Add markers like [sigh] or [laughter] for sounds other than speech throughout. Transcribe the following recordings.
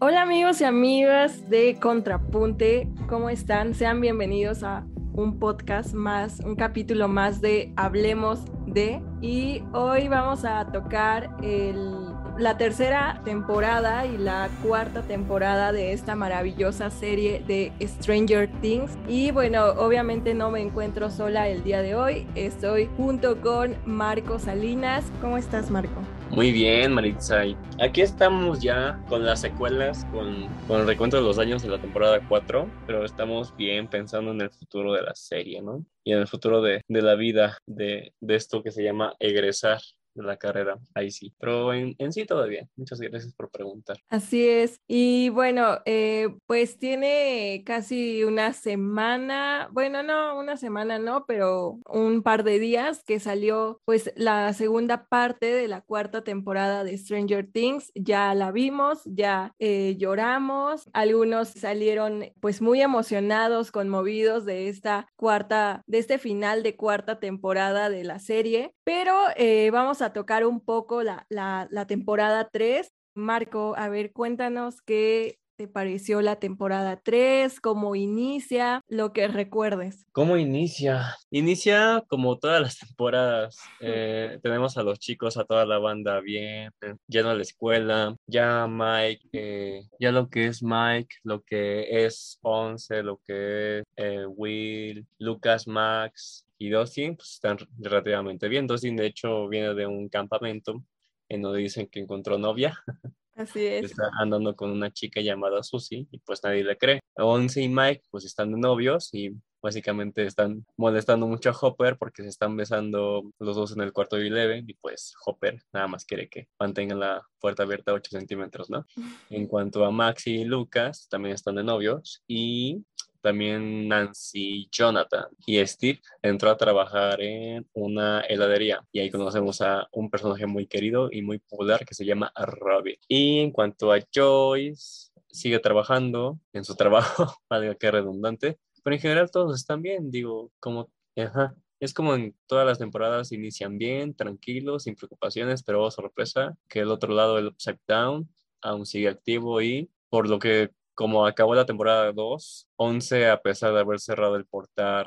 Hola amigos y amigas de Contrapunte, ¿cómo están? Sean bienvenidos a un podcast más, un capítulo más de Hablemos de. Y hoy vamos a tocar la tercera temporada y la cuarta temporada de esta maravillosa serie de Stranger Things. Y bueno, obviamente no me encuentro sola el día de hoy, estoy junto con Marco Salinas. ¿Cómo estás, Marco? Muy bien, Maritza. Aquí estamos ya con las secuelas, con, con, el recuento de los años de la temporada 4, pero estamos bien pensando en el futuro de la serie, ¿no? Y en el futuro de, de la vida de, de esto que se llama egresar de la carrera, ahí sí. Pero en, en, sí todavía. Muchas gracias por preguntar. Así es. Y bueno, eh, pues tiene casi una semana, bueno, no, una semana no, pero un par de días que salió pues la segunda parte de la cuarta temporada de Stranger Things. Ya la vimos, ya eh, lloramos. Algunos salieron pues muy emocionados, conmovidos de esta cuarta, de este final de cuarta temporada de la serie. Pero eh, vamos a tocar un poco la, la, la temporada 3. Marco, a ver, cuéntanos qué te pareció la temporada 3, cómo inicia, lo que recuerdes. ¿Cómo inicia? Inicia como todas las temporadas. [laughs] Eh, tenemos a los chicos, a toda la banda bien, lleno a la escuela, ya Mike, eh, ya lo que es Mike, lo que es Once, lo que es eh, Will, Lucas, Max, y Dustin pues, están relativamente bien. Dustin, de hecho, viene de un campamento en donde dicen que encontró novia. Así es. Está andando con una chica llamada Susie y pues nadie le cree. Once y Mike pues están de novios y básicamente están molestando mucho a Hopper porque se están besando los dos en el cuarto de Eleven y pues Hopper nada más quiere que mantengan la puerta abierta 8 centímetros, ¿no? [laughs] En cuanto a Max y Lucas, también están de novios y también Nancy Jonathan y Steve entró a trabajar en una heladería y ahí conocemos a un personaje muy querido y muy popular que se llama Robin. Y en cuanto a Joyce, sigue trabajando en su [laughs] trabajo, valga que redundante, pero en general todos están bien, digo, como, Es como en todas las temporadas inician bien, tranquilos, sin preocupaciones, pero oh, sorpresa, que el otro lado del Upside Down aún sigue activo y por lo que como acabó la temporada 2, 11 a pesar de haber cerrado el portal,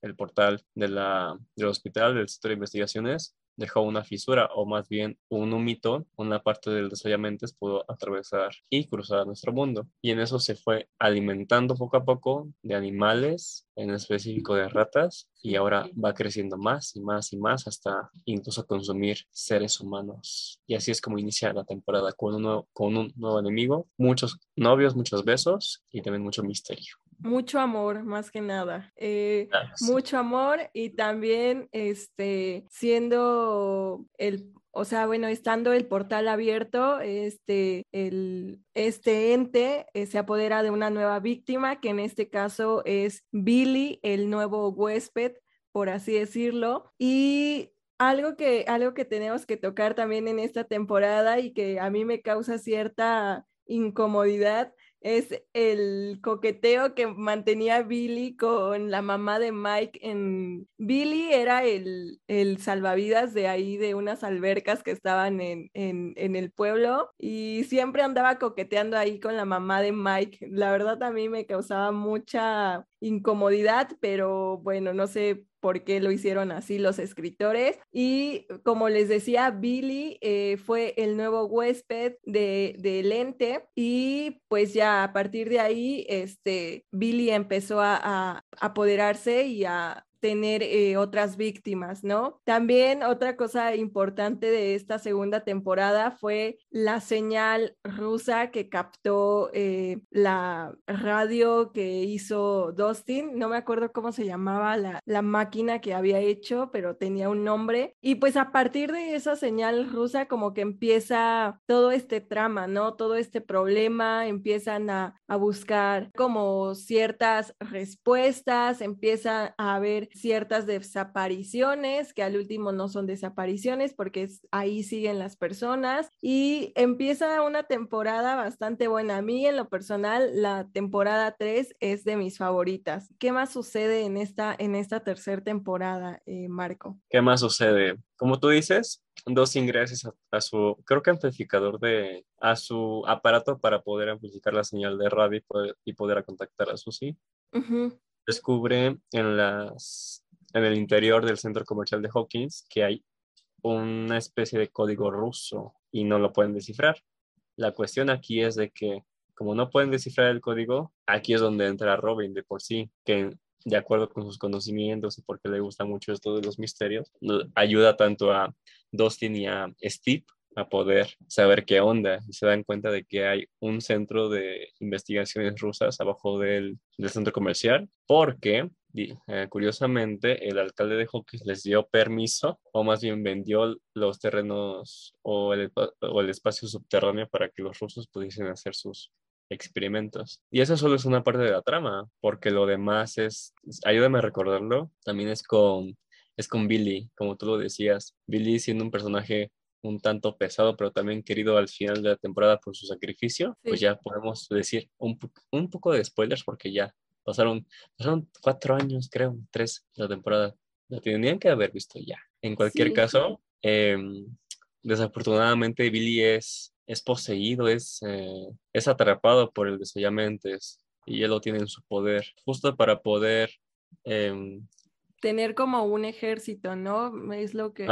el portal de la, del hospital del centro de investigaciones, dejó una fisura o más bien un humito, una parte del desollamientos pudo atravesar y cruzar nuestro mundo. Y en eso se fue alimentando poco a poco de animales, en específico de ratas, y ahora va creciendo más y más y más hasta incluso consumir seres humanos. Y así es como inicia la temporada con, uno, con un nuevo enemigo, muchos novios, muchos besos y también mucho misterio mucho amor, más que nada. Eh, mucho amor y también este, siendo el o sea, bueno, estando el portal abierto, este, el, este ente eh, se apodera de una nueva víctima, que en este caso es Billy, el nuevo huésped, por así decirlo. Y algo que, algo que tenemos que tocar también en esta temporada y que a mí me causa cierta incomodidad es el coqueteo que mantenía Billy con la mamá de Mike en... Billy era el, el salvavidas de ahí, de unas albercas que estaban en, en, en, el pueblo y siempre andaba coqueteando ahí con la mamá de Mike. La verdad a mí me causaba mucha incomodidad, pero bueno, no sé por qué lo hicieron así los escritores. Y como les decía, Billy eh, fue el nuevo huésped de, de Lente y pues ya a partir de ahí, este, Billy empezó a, a apoderarse y a tener eh, otras víctimas, ¿no? También otra cosa importante de esta segunda temporada fue la señal rusa que captó eh, la radio que hizo Dustin, no me acuerdo cómo se llamaba la, la máquina que había hecho, pero tenía un nombre. Y pues a partir de esa señal rusa como que empieza todo este trama, ¿no? Todo este problema, empiezan a, a buscar como ciertas respuestas, empieza a haber ciertas desapariciones, que al último no son desapariciones porque ahí siguen las personas y empieza una temporada bastante buena. A mí en lo personal la temporada 3 es de mis favoritas. ¿Qué más sucede en esta, en esta tercera temporada, eh, Marco? ¿Qué más sucede? Como tú dices, dos ingresos a, su, creo que amplificador de, a su aparato para poder amplificar la señal de radio y poder, contactar a Susi. Descubre en, las, en el interior del centro comercial de Hawkins que hay una especie de código ruso y no lo pueden descifrar. La cuestión aquí es de que como no pueden descifrar el código, aquí es donde entra Robin de por sí, que de acuerdo con sus conocimientos y porque le gusta mucho esto de los misterios, ayuda tanto a Dustin y a Steve a poder saber qué onda y se dan cuenta de que hay un centro de investigaciones rusas abajo del, centro comercial porque eh, curiosamente el alcalde de Hawkins les dio permiso o más bien vendió los terrenos o el, espacio subterráneo para que los rusos pudiesen hacer sus experimentos. Y eso solo es una parte de la trama, porque lo demás es, ayúdame a recordarlo, también es con, es con Billy, como tú lo decías. Billy siendo un personaje un tanto pesado, pero también querido al final de la temporada por su sacrificio, pues ya podemos decir un, un, poco de spoilers porque ya pasaron, pasaron cuatro años, creo, tres la temporada. Lo tenían que haber visto ya. En cualquier caso, em, desafortunadamente Billy es es poseído, es, eh, es atrapado por el desollamientos y él lo tiene en su poder, justo para poder... Em, Tener como un ejército, ¿no? Es lo que,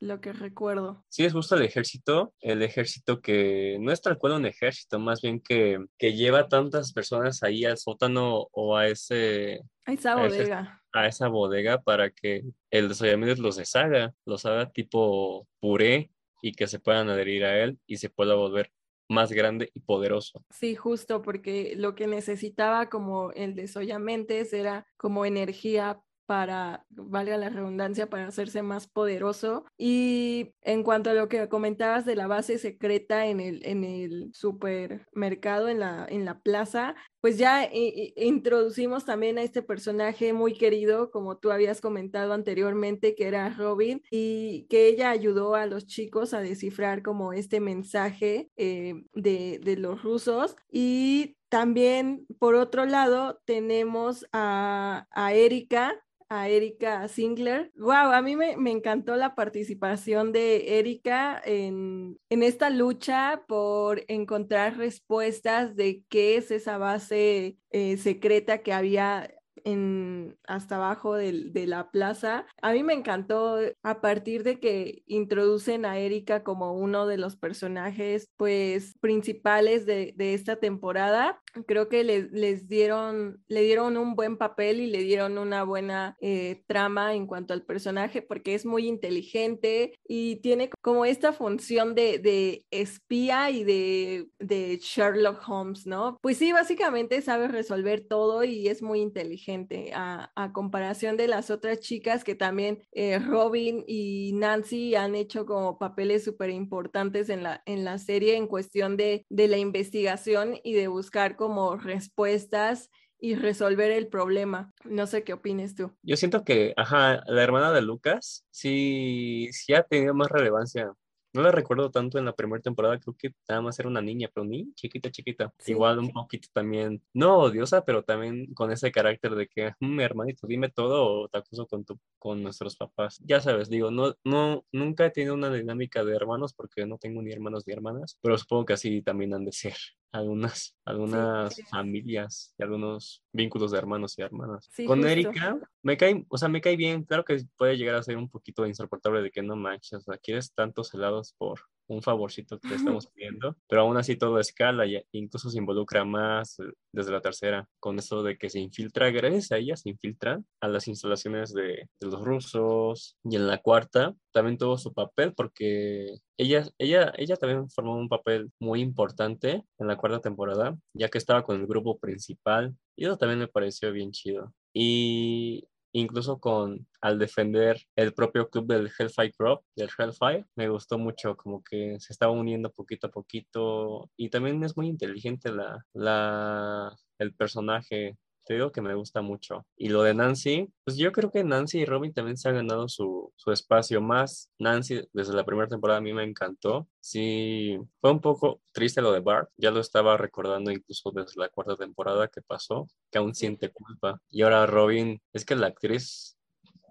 lo que recuerdo. Sí, es justo el ejército, el ejército que no es tal cual un ejército, más bien que, que lleva tantas personas ahí al sótano o a ese... A esa bodega. A, esa bodega para que el desollamiento los deshaga, los haga tipo puré y que se puedan adherir a él y se pueda volver más grande y poderoso. Sí, justo porque lo que necesitaba como el desollamientos era como energía para, valga la redundancia, para hacerse más poderoso. Y en cuanto a lo que comentabas de la base secreta en el, en el supermercado, en la, en la plaza, pues ya introducimos también a este personaje muy querido, como tú habías comentado anteriormente, que era Robin, y que ella ayudó a los chicos a descifrar como este mensaje eh, de, de los rusos. Y también, por otro lado, tenemos a, a Erika, a Erika Singler. Wow, a mí me, encantó la participación de Erika en, en, esta lucha por encontrar respuestas de qué es esa base eh, secreta que había en, hasta abajo de, de, la plaza. A mí me encantó a partir de que introducen a Erika como uno de los personajes pues principales de, de esta temporada. Creo que les, les, dieron, le dieron un buen papel y le dieron una buena eh, trama en cuanto al personaje porque es muy inteligente y tiene como esta función de, de espía y de, de Sherlock Holmes, ¿no? Pues sí, básicamente sabe resolver todo y es muy inteligente a, comparación de las otras chicas que también eh, Robin y Nancy han hecho como papeles súper importantes en la, en la serie en cuestión de, de la investigación y de buscar como respuestas y resolver el problema. No sé qué opines tú. Yo siento que, ajá, la hermana de Lucas sí, sí ha tenido más relevancia no la recuerdo tanto en la primera temporada, creo que nada más era una niña, pero ni chiquita, chiquita. Igual un poquito también, no odiosa, pero también con ese carácter de que, mi mm, hermanito, dime todo o te acuso con, tu, con nuestros papás. Ya sabes, digo, no, no, nunca he tenido una dinámica de hermanos porque no tengo ni hermanos ni hermanas, pero supongo que así también han de ser algunas, algunas familias y algunos vínculos de hermanos y hermanas. Con Erika, me cae, o sea, me cae bien, claro que puede llegar a ser un poquito insoportable de que no manches, o sea, quieres tantos helados por un favorcito que estamos pidiendo, pero aún así todo escala y incluso se involucra más eh, desde la tercera, con eso de que se infiltra, gracias a ella se infiltra a las instalaciones de, de los rusos y en la cuarta también tuvo su papel porque ella, ella, ella también formó un papel muy importante en la cuarta temporada, ya que estaba con el grupo principal y eso también me pareció bien chido. Y incluso con al defender el propio club del Hellfire Club, del Hellfire, me gustó mucho como que se estaba uniendo poquito a poquito y también es muy inteligente la, la, el personaje te digo que me gusta mucho. Y lo de Nancy, pues yo creo que Nancy y Robin también se han ganado su, su espacio más. Nancy, desde la primera temporada a mí me encantó. Sí, fue un poco triste lo de Bart. Ya lo estaba recordando incluso desde la cuarta temporada que pasó, que aún siente culpa. Y ahora Robin, es que la actriz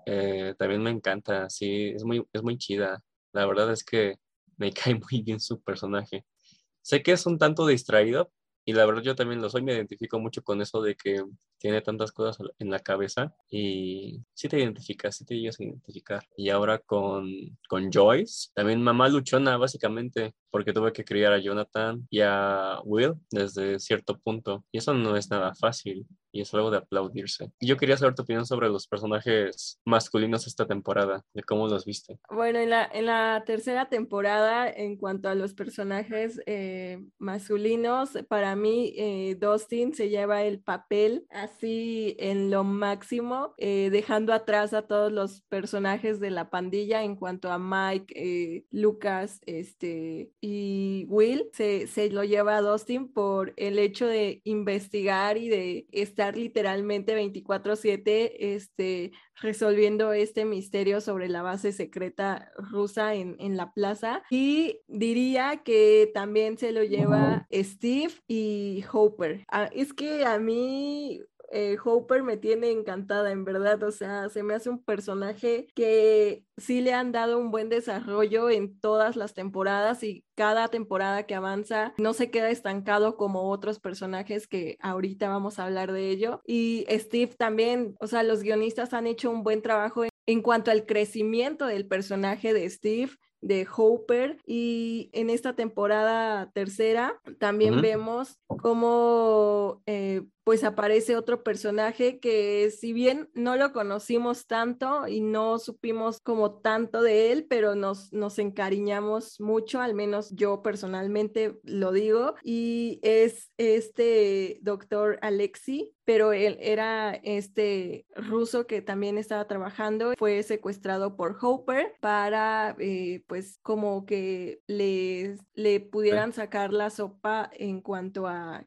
eh, también me encanta, sí, es muy, es muy chida. la verdad es que me [laughs] cae muy bien su personaje. Sé que es un tanto distraído, y la verdad yo también lo soy, me identifico mucho con eso de que tiene tantas cosas en la cabeza y sí te identificas, sí te llegas a identificar. Y ahora con, con Joyce, también mamá luchona básicamente, porque tuve que criar a Jonathan y a Will desde cierto punto. Y eso no es nada fácil y es algo de aplaudirse. Yo quería saber tu opinión sobre los personajes masculinos esta temporada, de cómo los viste. Bueno, en la, en la tercera temporada, en cuanto a los personajes eh, masculinos, para mí eh, Dustin se lleva el papel así en lo máximo, eh, dejando atrás a todos los personajes de la pandilla en cuanto a Mike, Lucas este, y Will, se, se lo lleva a Dustin por el hecho de investigar y de estar literalmente 24/7 este, resolviendo este misterio sobre la base secreta rusa en, en, la plaza. Y diría que también se lo lleva Steve y Hopper. Ah, es que a mí eh, Hopper me tiene encantada, en verdad. O sea, se me hace un personaje que sí le han dado un buen desarrollo en todas las temporadas y cada temporada que avanza no se queda estancado como otros personajes que ahorita vamos a hablar de ello. Y Steve también, o sea, los guionistas han hecho un buen trabajo en cuanto al crecimiento del personaje de Steve de Hopper y en esta temporada tercera también vemos cómo eh, pues aparece otro personaje que si bien no lo conocimos tanto y no supimos como tanto de él, pero nos, nos encariñamos mucho, al menos yo personalmente lo digo, y es este doctor Alexi, pero él era este ruso que también estaba trabajando, fue secuestrado por Hopper para eh, pues como que les, le pudieran sacar la sopa en cuanto a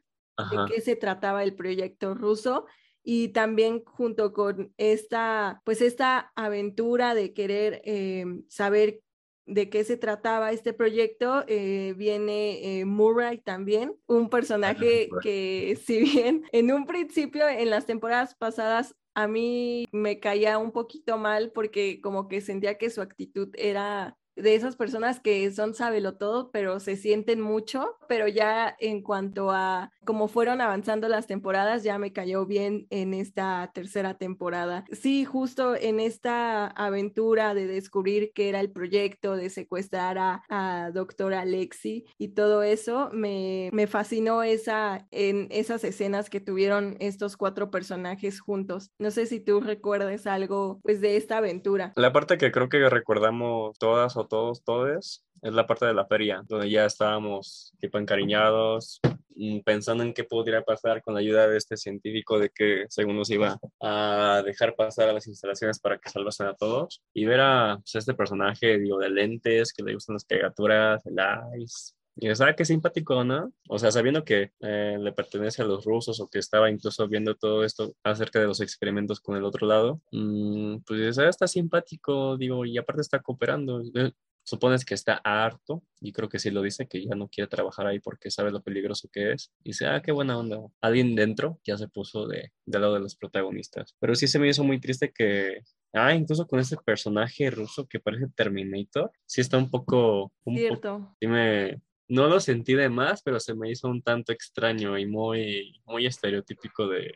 de qué se trataba el proyecto ruso y también junto con esta, pues esta aventura de querer eh, saber de qué se trataba este proyecto, eh, viene eh, Murray también, un personaje que [laughs] si bien en un principio, en las temporadas pasadas, a mí me caía un poquito mal porque como que sentía que su actitud era de esas personas que son todo, pero se sienten mucho, pero ya en cuanto a cómo fueron avanzando las temporadas, ya me cayó bien en esta tercera temporada. Sí, justo en esta aventura de descubrir qué era el proyecto, de secuestrar a, a doctor Alexi y todo eso, me, me fascinó esa, en esas escenas que tuvieron estos cuatro personajes juntos. No sé si tú recuerdes algo pues de esta aventura. La parte que creo que recordamos todas todos, todos, es la parte de la feria, donde ya estábamos tipo encariñados, mm, pensando en qué podría pasar con la ayuda de este científico de que según nos iba a dejar pasar a las instalaciones para que salvasen a todos y ver a pues, este personaje, de lentes, que le gustan las criaturas, el ice, y sabes qué simpático, ¿no? O sea, sabiendo que eh, le pertenece a los rusos o que estaba incluso viendo todo esto acerca de los experimentos con el otro lado, mmm, pues ¿sabes? está simpático, digo, y aparte está cooperando. Eh, supones que está harto, y creo que sí lo dice, que ya no quiere trabajar ahí porque sabe lo peligroso que es. Y dice, ah, qué buena onda. Alguien dentro ya se puso de, del lado de los protagonistas. Pero sí se me hizo muy triste que, ah, incluso con ese personaje ruso que parece Terminator, sí está un poco... Un Cierto. sí me, no lo sentí de más, pero se me hizo un tanto extraño y muy, muy estereotípico de,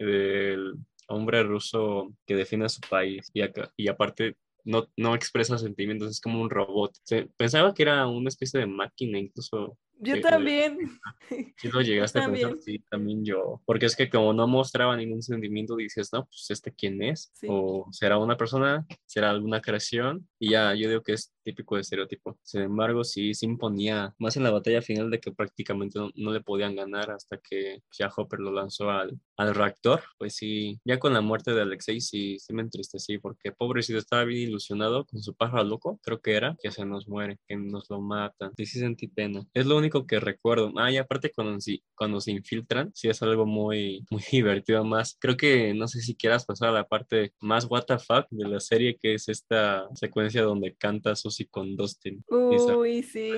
del hombre ruso que defiende a su país y, y aparte no, no expresa sentimientos, es como un robot. pensaba que era una especie de máquina, incluso yo también. [laughs] Sí lo llegaste a pensar, sí, también yo. Porque es que como no mostraba ningún sentimiento, dices, no, pues este quién es. O será una persona, será alguna creación. Y ya, yo digo que es típico de estereotipo. Sin embargo, sí se imponía más en la batalla final de que prácticamente no, le podían ganar hasta que ya Hopper lo lanzó al, al reactor. Pues sí, ya con la muerte de Alexei sí, sí me entristecí porque pobrecito estaba bien ilusionado con su pájaro loco, creo que era, que se nos muere, que nos lo matan. Sí, sí sentí pena. Es lo único que recuerdo. Ah, y aparte cuando, cuando se infiltran, sí es algo muy, muy [laughs] divertido más. Creo que no sé si quieras pasar a la parte más what the fuck de la serie, que es esta secuencia donde canta su Susie con Dustin. Uy, sí.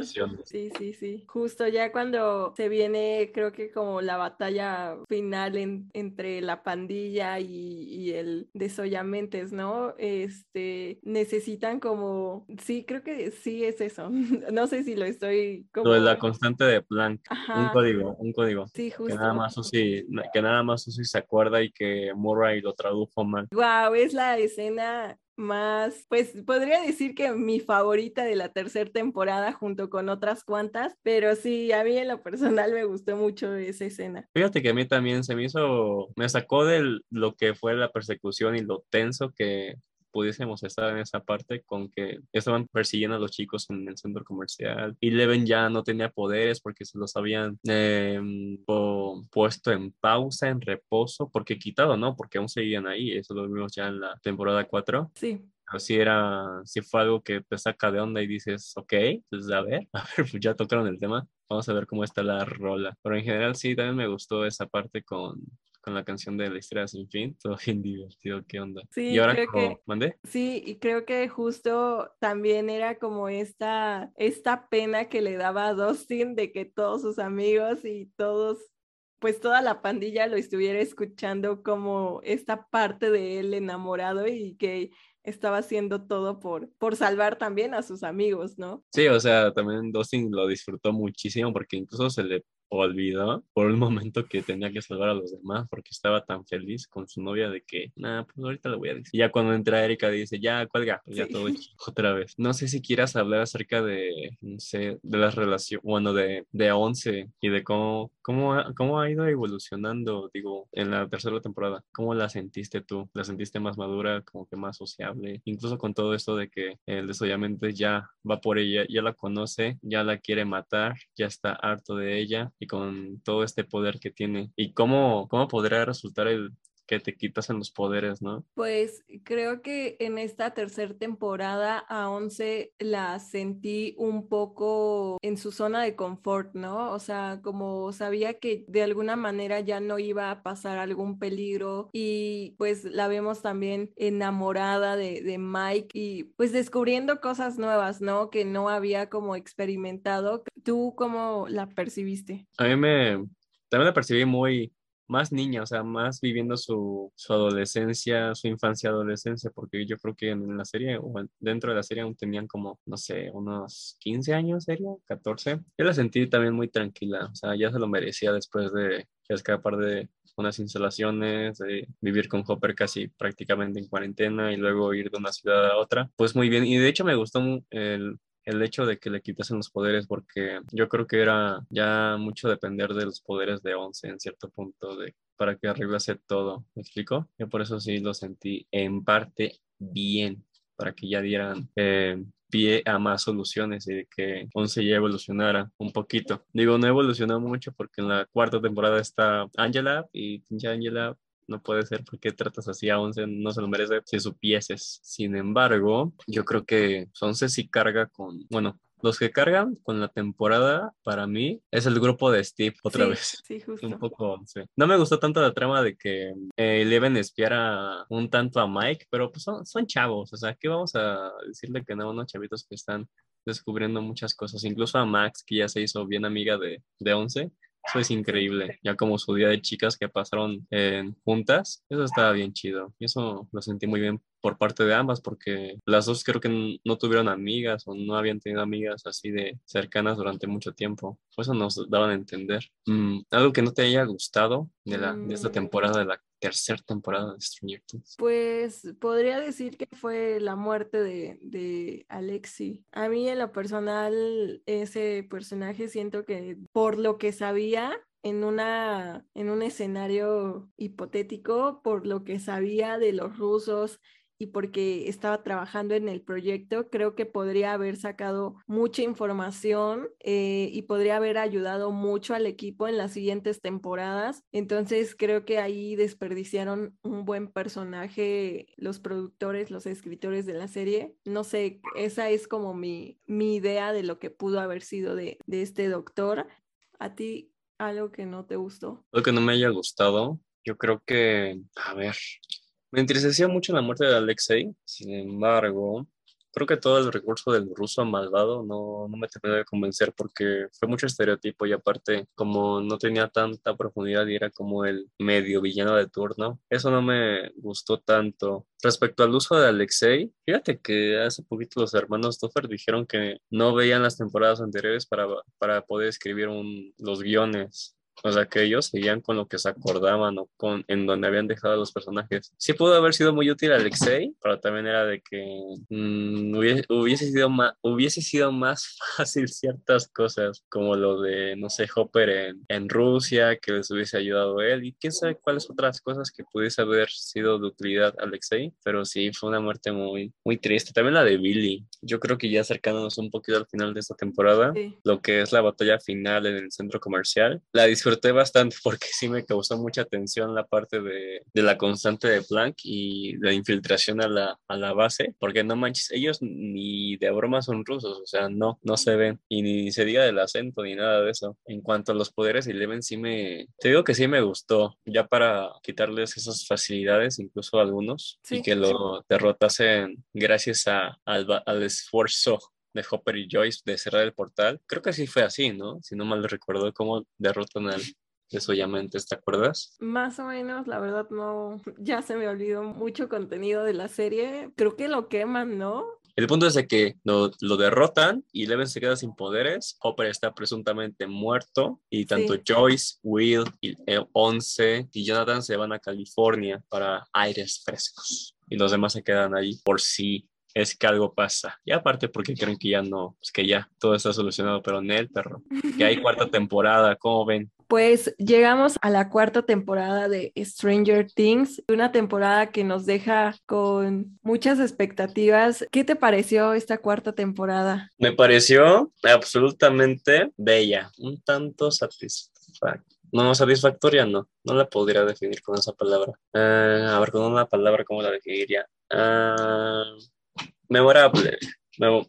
Sí, sí, sí. Justo ya cuando se viene, creo que como la batalla final entre la pandilla y, el desoyamentes, ¿no? Este, necesitan como, sí, creo que sí es eso. [laughs] no sé si lo estoy como... Lo de la constante de Planck. Un código, un código. Sí, justo. Que nada más Susie, que nada más Susie se acuerda y que Murray lo tradujo mal. Wow, es la escena más, pues podría decir que mi favorita de la tercera temporada junto con otras cuantas, pero sí, a mí en lo personal me gustó mucho esa escena. Fíjate que a mí también se me hizo, me sacó de lo que fue la persecución y lo tenso que pudiésemos estar en esa parte con que estaban persiguiendo a los chicos en el centro comercial y Leven ya no tenía poderes porque se los habían em, puesto en pausa, en reposo, porque quitado, ¿no? Porque aún seguían ahí, eso lo vimos ya en la temporada 4. Sí. Así era, si fue algo que te saca de onda y dices, ok, pues a ver, [laughs] a ver, pues ya tocaron el tema, vamos a ver cómo está la rola. Pero en general sí, también me gustó esa parte con, con la canción de la historia sin fin. Todo bien [laughs] divertido, ¿qué onda? Sí, y ahora creo que, ¿mandé? Sí, y creo que justo también era como esta, esta pena que le daba a Dustin de que todos sus amigos y todos pues toda la pandilla lo estuviera escuchando como esta parte de él enamorado y que estaba haciendo todo por, por salvar también a sus amigos, ¿no? Sí, o sea, también Dustin lo disfrutó muchísimo porque incluso se le olvidó por un momento que tenía que salvar a los demás porque estaba tan feliz con su novia de que, nada, pues ahorita lo voy a decir. Y ya cuando entra Erika dice, ya, cuelga, pues ya todo [laughs] otra vez. No sé si quieras hablar acerca de, no sé, de las relaciones, bueno, de, de Once y de cómo, cómo, ha, cómo ha ido evolucionando, digo, en la tercera temporada. ¿Cómo la sentiste tú? ¿La sentiste más madura, como que más sociable? Incluso con todo esto de que el desollamiento ya va por ella, ya la conoce, ya la quiere matar, ya está harto de ella con todo este poder que tiene. Y cómo, cómo podría resultar el, que te quitas en los poderes, ¿no? Pues creo que en esta tercera temporada a Once la sentí un poco en su zona de confort, ¿no? O sea, como sabía que de alguna manera ya no iba a pasar algún peligro y pues la vemos también enamorada de, de Mike y pues descubriendo cosas nuevas, ¿no? Que no había como experimentado. ¿Tú cómo la percibiste? A mí me, también la percibí muy más niña, o sea, más viviendo su, su adolescencia, su infancia, adolescencia, porque yo creo que en la serie o dentro de la serie aún tenían como, no sé, unos 15 años, serio, 14. Yo la sentí también muy tranquila, o sea, ya se lo merecía después de escapar de unas instalaciones, de vivir con Hopper casi prácticamente en cuarentena y luego ir de una ciudad a otra. Pues muy bien, y de hecho me gustó el, el hecho de que le quitasen los poderes, porque yo creo que era ya mucho depender de los poderes de Once en cierto punto, de, para que arreglase todo. ¿Me explico? Yo por eso sí lo sentí en parte bien, para que ya dieran eh, pie a más soluciones y de que Once ya evolucionara un poquito. Digo, no evolucionó mucho porque en la cuarta temporada está Angela y pinche Angela no puede ser porque tratas así a Once, no se lo merece si supieses. Sin embargo, yo creo que Once sí carga con, bueno, los que cargan con la temporada, para mí, es el grupo de Steve otra vez. Sí, [laughs] justo. Un poco, sí. No me gustó tanto la trama de que eh, Eleven espiara un tanto a Mike, pero pues son, son chavos, o sea, ¿qué vamos a decirle que no, unos chavitos que están descubriendo muchas cosas, incluso a Max, que ya se hizo bien amiga de, de Once, eso es increíble. Ya como su día de chicas que pasaron juntas, eso estaba bien chido. Y eso lo sentí muy bien por parte de ambas, porque las dos creo que no tuvieron amigas o no habían tenido amigas así de cercanas durante mucho tiempo. Eso nos daban a entender. Mm, algo que no te haya gustado de, la, de esta mm. temporada de la tercera temporada de Stranger Things? Pues podría decir que fue la muerte de, de Alexi. A mí en lo personal, ese personaje siento que por lo que sabía, en, una, en un escenario hipotético, por lo que sabía de los rusos y porque estaba trabajando en el proyecto, creo que podría haber sacado mucha información eh, y podría haber ayudado mucho al equipo en las siguientes temporadas. Entonces creo que ahí desperdiciaron un buen personaje los productores, los escritores de la serie. No sé, esa es como mi, mi idea de lo que pudo haber sido de, de este doctor. ¿A ti algo que no te gustó? Lo que no me haya gustado, yo creo que, a ver, me entristeció mucho la muerte de Alexei, sin embargo, creo que todo el recurso del ruso malvado no, no me terminó de convencer porque fue mucho estereotipo y aparte como no tenía tanta profundidad y era como el medio villano de turno, eso no me gustó tanto. Respecto al uso de Alexei, fíjate que hace poquito los hermanos Doffer dijeron que no veían las temporadas anteriores para, para poder escribir un, los guiones o sea, que ellos seguían con lo que se acordaban o con en donde habían dejado a los personajes. Sí pudo haber sido muy útil Alexei, pero también era de que mm, hubiese, sido más, hubiese sido más [laughs] fácil ciertas cosas, como lo de, no sé, Hopper en, en Rusia, que les hubiese ayudado él, y quién sabe cuáles otras cosas que pudiese haber sido de utilidad Alexei, pero sí, fue una muerte muy, muy triste. También la de Billy. Yo creo que ya acercándonos un poquito al final de esta temporada, lo que es la batalla final en el centro comercial, la disfruté bastante porque sí me causó mucha tensión la parte de, de la constante de Planck y la infiltración a la, a la base, porque no manches, ellos ni de broma son rusos, o sea, no, no se ven y ni se diga del acento ni nada de eso. En cuanto a los poderes Eleven, sí me, te digo que sí me gustó, ya para quitarles esas facilidades, incluso a algunos, y que lo derrotasen gracias a, al, al esfuerzo de Hopper y Joyce de cerrar el portal. Creo que sí fue así, ¿no? Si no mal recuerdo cómo derrotan al desollamente, ¿te acuerdas? Más o menos, la verdad no, [laughs] ya se me olvidó mucho contenido de la serie. Creo que lo queman, ¿no? El punto es de que lo, derrotan y Leven se queda sin poderes. Hopper está presuntamente muerto y tanto Joyce, Will, y Once y Jonathan se van a California para aires frescos. Y los demás se quedan ahí por sí es que algo pasa. Y aparte porque creen que ya no, pues que ya todo está solucionado, pero en el perro, que hay [laughs] cuarta temporada, ¿cómo ven? Pues llegamos a la cuarta temporada de Stranger Things, una temporada que nos deja con muchas expectativas. ¿Qué te pareció esta cuarta temporada? Me pareció absolutamente bella, un tanto satisfactoria. No, satisfactoria no, no la podría definir con esa palabra. Eh, a ver, con una palabra, ¿cómo la definiría? Ah, memorable,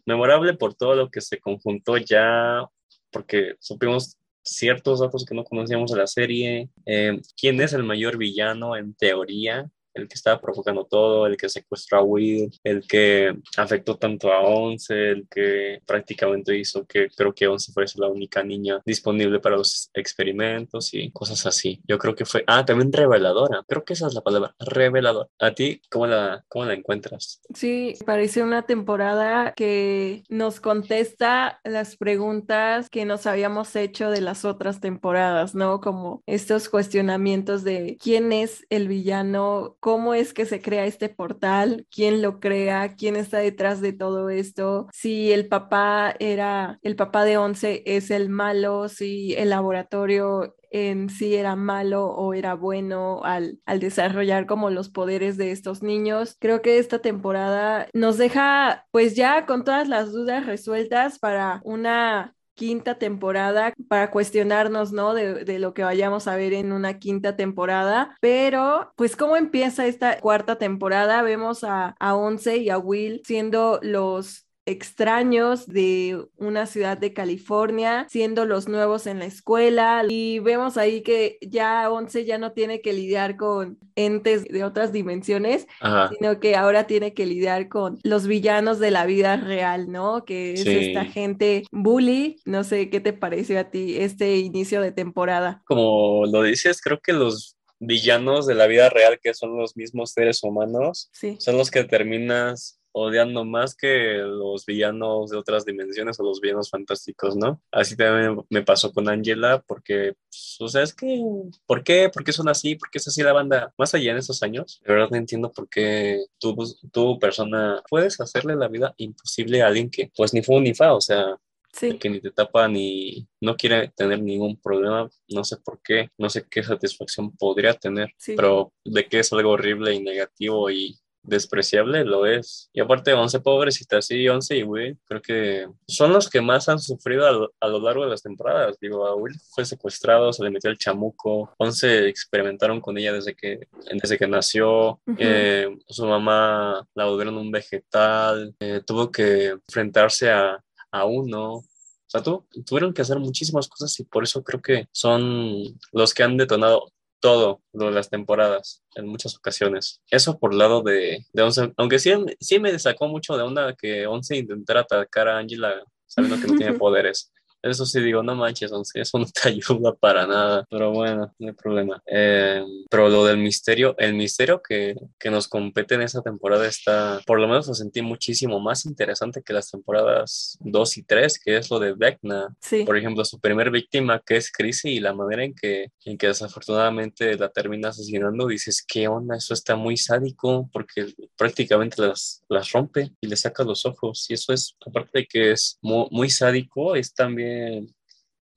memorable por todo lo que se conjuntó ya, porque supimos ciertos datos que no conocíamos de la serie, eh, quién es el mayor villano en teoría, el que estaba provocando todo, el que secuestró a Will, el que afectó tanto a Once, el que prácticamente hizo que creo que Once fuese la única niña disponible para los experimentos y cosas así. Yo creo que fue, ah, también reveladora, creo que esa es la palabra, reveladora. ¿A ti cómo la, cómo la encuentras? Sí, parece una temporada que nos contesta las preguntas que nos habíamos hecho de las otras temporadas, ¿no? Como estos cuestionamientos de quién es el villano, cómo es que se crea este portal, quién lo crea, quién está detrás de todo esto, si el papá era, el papá de Once es el malo, si el laboratorio en sí era malo o era bueno al, al, desarrollar como los poderes de estos niños. Creo que esta temporada nos deja pues ya con todas las dudas resueltas para una quinta temporada para cuestionarnos, ¿no? De, lo que vayamos a ver en una quinta temporada. Pero, pues, ¿cómo empieza esta cuarta temporada? Vemos a, a Once y a Will siendo los extraños de una ciudad de California, siendo los nuevos en la escuela. Y vemos ahí que ya Once ya no tiene que lidiar con entes de otras dimensiones, sino que ahora tiene que lidiar con los villanos de la vida real, ¿no? Que es esta gente bully. No sé qué te pareció a ti este inicio de temporada. Como lo dices, creo que los villanos de la vida real, que son los mismos seres humanos, son los que terminas odiando más que los villanos de otras dimensiones o los villanos fantásticos, ¿no? Así también me pasó con Angela, porque, pues, o sea, es que, ¿por qué? ¿Por qué son así? ¿Por qué es así la banda? Más allá en esos años, de verdad no entiendo por qué tú, tú persona, puedes hacerle la vida imposible a alguien que, pues, ni fue ni fa, o sea, que ni te tapa ni no quiere tener ningún problema, no sé por qué, no sé qué satisfacción podría tener, pero de que es algo horrible y negativo y despreciable lo es. Y aparte, 11 pobrecitas, sí, 11 y Will, creo que son los que más han sufrido a lo, largo de las temporadas. Digo, a Will fue secuestrado, se le metió el chamuco, 11 experimentaron con ella desde que, desde que nació, eh, su mamá la volvieron un vegetal, eh, tuvo que enfrentarse a, a uno. O sea, tuvieron que hacer muchísimas cosas y por eso creo que son los que han detonado todo lo de las temporadas en muchas ocasiones. Eso por el lado de, de Once, aunque sí, sí me sacó mucho de onda que Once intentara atacar a Angela sabiendo que no tiene [laughs] poderes. Eso sí digo, no manches, [laughs] eso no te ayuda para nada, pero bueno, no hay problema. Eh, pero lo del misterio, el misterio que, que nos compete en esta temporada está, por lo menos lo sentí muchísimo más interesante que las temporadas 2 y 3, que es lo de Vecna. Sí. Por ejemplo, su primer víctima, que es Chrissy, y la manera en que, en que desafortunadamente la termina asesinando, dices, ¿qué onda? Eso está muy sádico, porque prácticamente las, las rompe y le saca los ojos, y eso es, aparte de que es muy, muy sádico, es también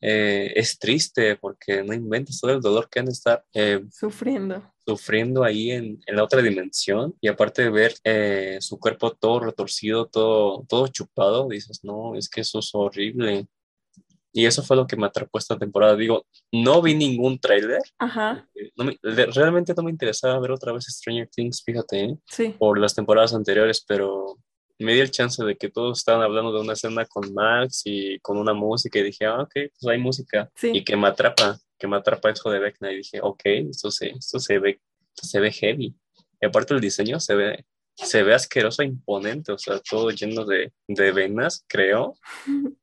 eh, es triste porque no inventas todo el dolor que han de estar eh, sufriendo. Sufriendo ahí en, en, la otra dimensión y aparte de ver eh, su cuerpo todo retorcido, todo, todo chupado, dices, no, es que eso es horrible. Y eso fue lo que me atrapó esta temporada. Digo, no vi ningún tráiler. Ajá. realmente no me interesaba ver otra vez Stranger Things, fíjate, sí. por las temporadas anteriores, pero me di el chance de que todos estaban hablando de una escena con Max y con una música y dije, ah, ok, pues hay música. Y que me atrapa, que me atrapa eso de Vecna y dije, ok, esto se, esto se ve, se ve heavy. Y aparte el diseño se ve, se ve asqueroso e imponente, o sea, todo lleno de, de venas, creo,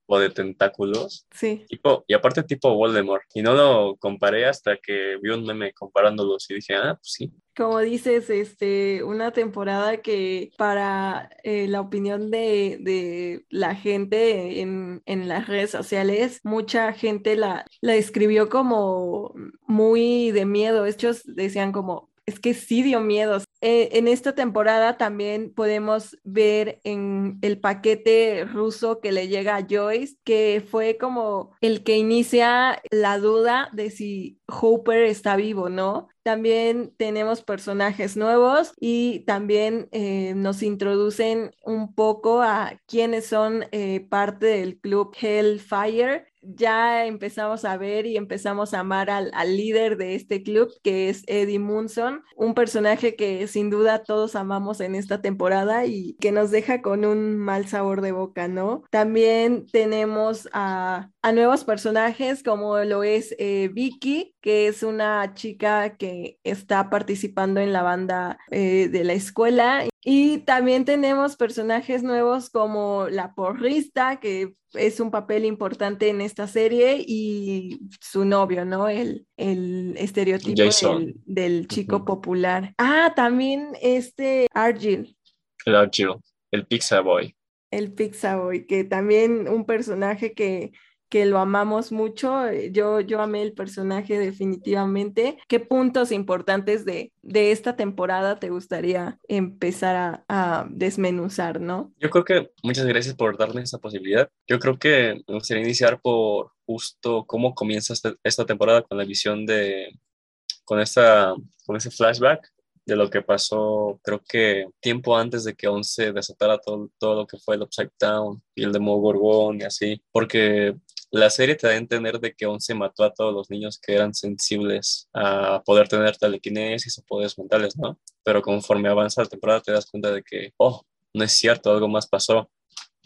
o de tentáculos. [laughs] Sí. Tipo, y aparte tipo Voldemort. Y no lo comparé hasta que vi un meme comparándolos y dije, ah, pues sí, como dices, este, una temporada que para eh, la opinión de, de la gente en, en, las redes sociales, mucha gente la, la escribió como muy de miedo. Ellos decían como, es que sí dio miedo. Eh, en esta temporada también podemos ver en el paquete ruso que le llega a Joyce, que fue como el que inicia la duda de si Hooper está vivo, ¿no? También tenemos personajes nuevos y también eh, nos introducen un poco a quienes son eh, parte del club Hellfire ya empezamos a ver y empezamos a amar al, líder de este club, que es Eddie Munson, un personaje que sin duda todos amamos en esta temporada y que nos deja con un mal sabor de boca, ¿no? También tenemos a, nuevos personajes como lo es eh, Vicky, que es una chica que está participando en la banda eh, de la escuela. Y también tenemos personajes nuevos como la porrista, que es un papel importante en esta serie, y su novio, ¿no? El, el estereotipo del, chico popular. Ah, también este Argyle. El Argyle, el Pizza Boy. El Pizza Boy, que también un personaje que que lo amamos mucho. Eh, yo, yo amé el personaje definitivamente. ¿Qué puntos importantes de, de esta temporada te gustaría empezar a, desmenuzar, no? Yo creo que muchas gracias por darme esa posibilidad. Yo creo que me gustaría iniciar por justo cómo comienza esta, esta temporada con la visión de, con, esta, con ese flashback de lo que pasó, creo que tiempo antes de que Once desatara todo, todo lo que fue el Upside Down y el Demogorgon y así, porque la serie te da a entender de que Once mató a todos los niños que eran sensibles a poder tener telequinesis o poderes mentales, ¿no? Pero conforme avanza la temporada te das cuenta de que, oh, no es cierto, algo más pasó.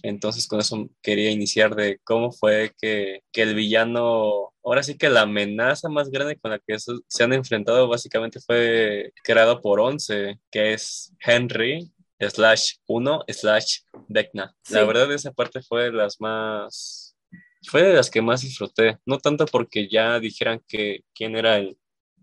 Entonces con eso quería iniciar de cómo fue que, que el villano, ahora sí que la amenaza más grande con la que se han enfrentado básicamente fue creado por Once, que es Henry slash 1 slash Vecna. La verdad esa parte fue de las más fue de las que más disfruté, no tanto porque ya dijeran que quién era el,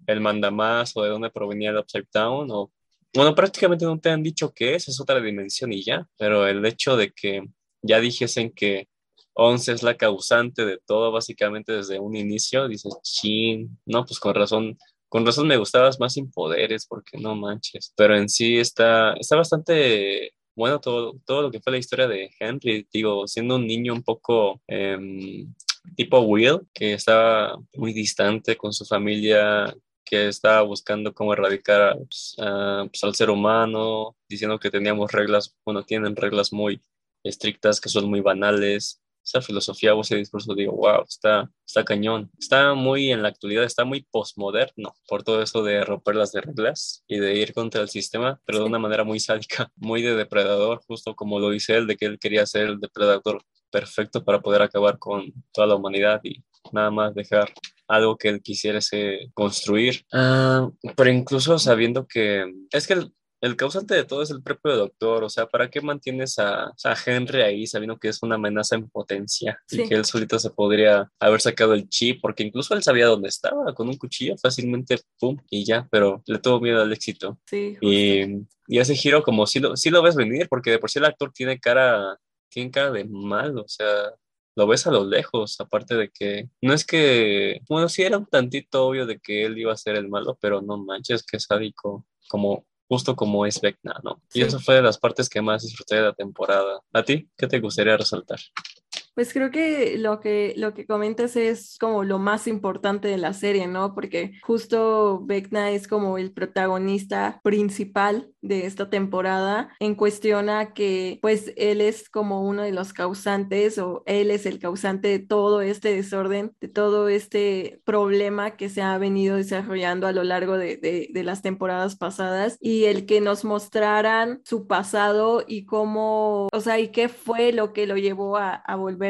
el mandamás o de dónde provenía el Upside Down, o bueno, prácticamente no te han dicho qué es, es otra dimensión y ya, pero el hecho de que ya dijesen que Once es la causante de todo, básicamente desde un inicio, dices, chin, no, pues con razón, con razón me gustabas más sin poderes, porque no manches, pero en sí está, está bastante bueno, todo, todo lo que fue la historia de Henry, digo, siendo un niño un poco em, tipo Will, que estaba muy distante con su familia, que estaba buscando cómo erradicar pues, pues, al ser humano, diciendo que teníamos reglas, bueno, tienen reglas muy estrictas, que son muy banales, esa filosofía o ese discurso, digo, wow, está, está cañón. Está muy en la actualidad, está muy postmoderno por todo eso de romper las reglas y de ir contra el sistema, pero de una manera muy sádica, muy de depredador, justo como lo dice él, de que él quería ser el depredador perfecto para poder acabar con toda la humanidad y nada más dejar algo que él quisiese construir. Ah, pero incluso sabiendo que es que el, causante de todo es el propio doctor, o sea, ¿para qué mantienes a, a Henry ahí sabiendo que es una amenaza en potencia y que él solito se podría haber sacado el chip? Porque incluso él sabía dónde estaba, con un cuchillo fácilmente, pum, y ya, pero le tuvo miedo al éxito. Sí. Y, y, ese giro como si lo, si lo ves venir, porque de por sí el actor tiene cara, tiene cara de mal, o sea, lo ves a lo lejos, aparte de que no es que, bueno, sí era un tantito obvio de que él iba a ser el malo, pero no manches, que sádico, como justo como es Vecna, ¿no? Y eso fue de las partes que más disfruté de la temporada. ¿A ti qué te gustaría resaltar? Pues creo que lo que lo que comentas es como lo más importante de la serie, ¿no? Porque justo Vecna es como el protagonista principal de esta temporada en cuestión a que pues él es como uno de los causantes o él es el causante de todo este desorden, de todo este problema que se ha venido desarrollando a lo largo de, de, de las temporadas pasadas y el que nos mostraran su pasado y cómo, o sea, y qué fue lo que lo llevó a, a volver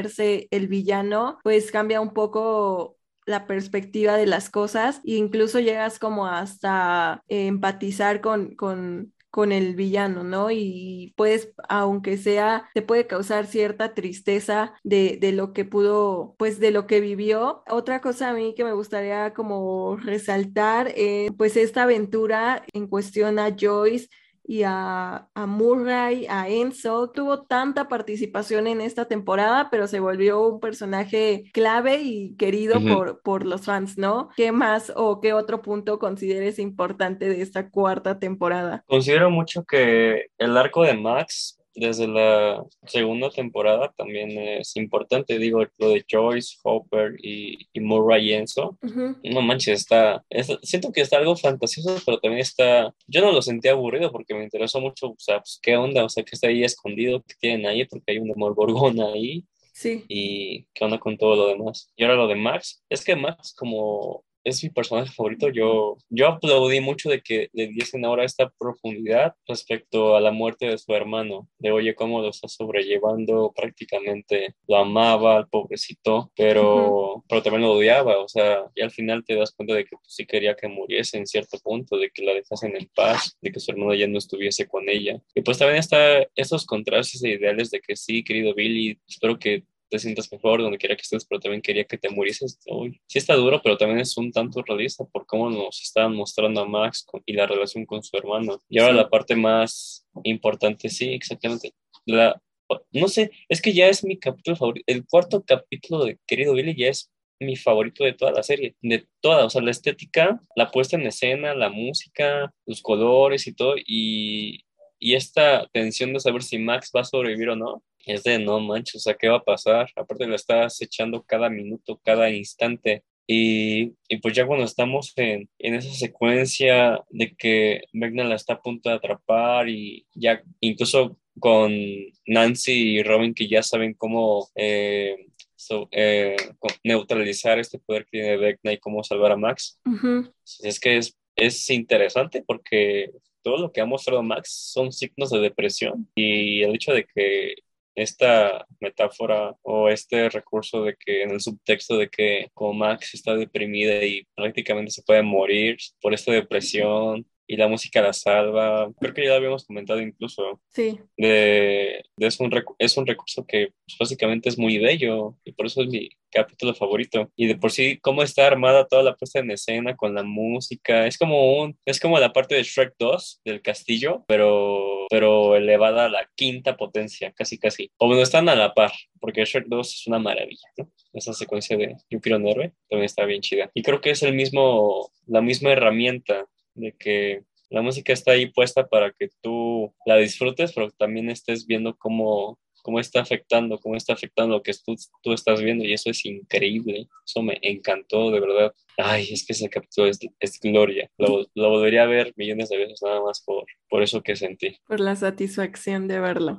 el villano, pues cambia un poco la perspectiva de las cosas e incluso llegas como hasta empatizar con, con, con el villano, ¿no? Y pues, aunque sea, te puede causar cierta tristeza de, de, lo que pudo, pues de lo que vivió. Otra cosa a mí que me gustaría como resaltar, eh, pues esta aventura en cuestión a Joyce y a, Murray, a Enzo. Tuvo tanta participación en esta temporada, pero se volvió un personaje clave y querido por, por los fans, ¿no? ¿Qué más o qué otro punto consideres importante de esta cuarta temporada? Considero mucho que el arco de Max desde la segunda temporada también es importante, digo, lo de Joyce, Hopper y, y Murray Enzo. No manches, está, siento que está algo fantasioso, pero también está, yo no lo sentí aburrido porque me interesó mucho, o sea, pues, qué onda, o sea, que está ahí escondido, que tienen ahí, porque hay un Demogorgon ahí. Sí. Y qué onda con todo lo demás. Y ahora lo de Max, es que Max como es mi personaje favorito. Yo, yo aplaudí mucho de que le diesen ahora esta profundidad respecto a la muerte de su hermano, de oye cómo lo está sobrellevando, prácticamente lo amaba al pobrecito, pero, pero también lo odiaba, o sea, y al final te das cuenta de que sí quería que muriese en cierto punto, de que la dejasen en paz, de que su hermano ya no estuviese con ella. Y pues también está esos contrastes e ideales de que sí, querido Billy, espero que te sientas mejor donde quiera que estés, pero también quería que te murieses. Uy, sí está duro, pero también es un tanto realista por cómo nos estaban mostrando a Max y la relación con su hermano. Y ahora la parte más importante, sí, exactamente. La, no sé, es que ya es mi capítulo favorito. El cuarto capítulo de Querido Billy ya es mi favorito de toda la serie, de toda, o sea, la estética, la puesta en escena, la música, los colores y todo, y, y esta tensión de saber si Max va a sobrevivir o no, es de no manches, o sea, ¿qué va a pasar? Aparte lo estás echando cada minuto, cada instante. Y, y pues ya cuando estamos en, en, esa secuencia de que Vecna la está a punto de atrapar y ya incluso con Nancy y Robin que ya saben cómo eh, eh, neutralizar este poder que tiene Vecna y cómo salvar a Max. Es que es, es interesante porque todo lo que ha mostrado Max son signos de depresión y el hecho de que esta metáfora o este recurso de que en el subtexto de que como Max está deprimida y prácticamente se puede morir por esta depresión y la música la salva. Creo que ya lo habíamos comentado incluso. Sí. De, es, un es un recurso que pues, básicamente es muy bello y por eso es mi capítulo favorito. Y de por sí, cómo está armada toda la puesta en escena con la música. Es como un, es como la parte de Shrek 2 del castillo, pero, pero elevada a la quinta potencia, casi casi. O bueno, están a la par, porque Shrek 2 es una maravilla, ¿no? Esa secuencia de Yukiro Nerve también está bien chida. Y creo que es el mismo, la misma herramienta de que la música está ahí puesta para que tú la disfrutes, pero también estés viendo cómo, cómo está afectando, cómo está afectando lo que tú, tú estás viendo y eso es increíble, eso me encantó de verdad. Ay, es que ese capítulo es, es gloria, lo, lo, volvería a ver millones de veces nada más por, por eso que sentí. Por la satisfacción de verlo.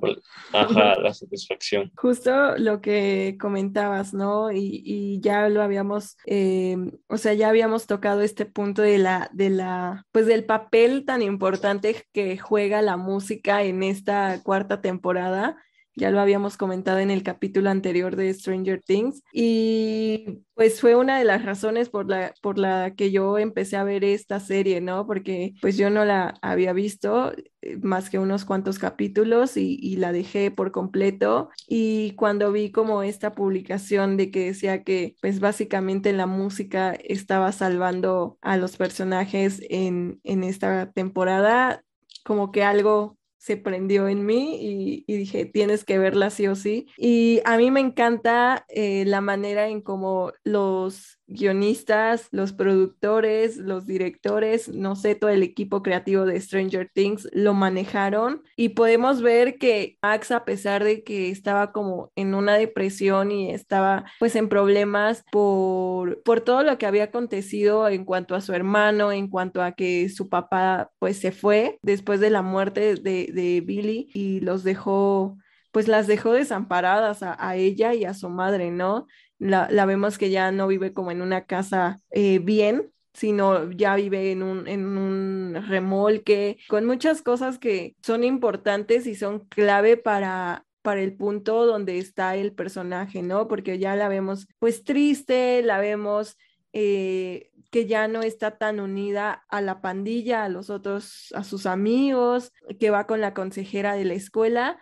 ajá, [laughs] la satisfacción. Justo lo que comentabas, ¿no? Y, y ya lo habíamos, eh, o sea, ya habíamos tocado este punto de la, de la, pues del papel tan importante que juega la música en esta cuarta temporada ya lo habíamos comentado en el capítulo anterior de Stranger Things. Y pues fue una de las razones por la, por la que yo empecé a ver esta serie, ¿no? Porque pues yo no la había visto eh, más que unos cuantos capítulos y, la dejé por completo. Y cuando vi como esta publicación de que decía que pues básicamente la música estaba salvando a los personajes en, en esta temporada, como que algo se prendió en mí y, dije, tienes que verla sí o sí. Y a mí me encanta eh, la manera en cómo los guionistas, los productores, los directores, no sé, todo el equipo creativo de Stranger Things lo manejaron y podemos ver que Max, a pesar de que estaba como en una depresión y estaba pues en problemas por, por todo lo que había acontecido en cuanto a su hermano, en cuanto a que su papá pues se fue después de la muerte de, de Billy y los dejó pues las dejó desamparadas a, a, ella y a su madre, ¿no? La, vemos que ya no vive como en una casa eh, bien, sino ya vive en un, en un remolque, con muchas cosas que son importantes y son clave para, para el punto donde está el personaje, ¿no? Porque ya la vemos pues triste, la vemos eh, que ya no está tan unida a la pandilla, a los otros, a sus amigos, que va con la consejera de la escuela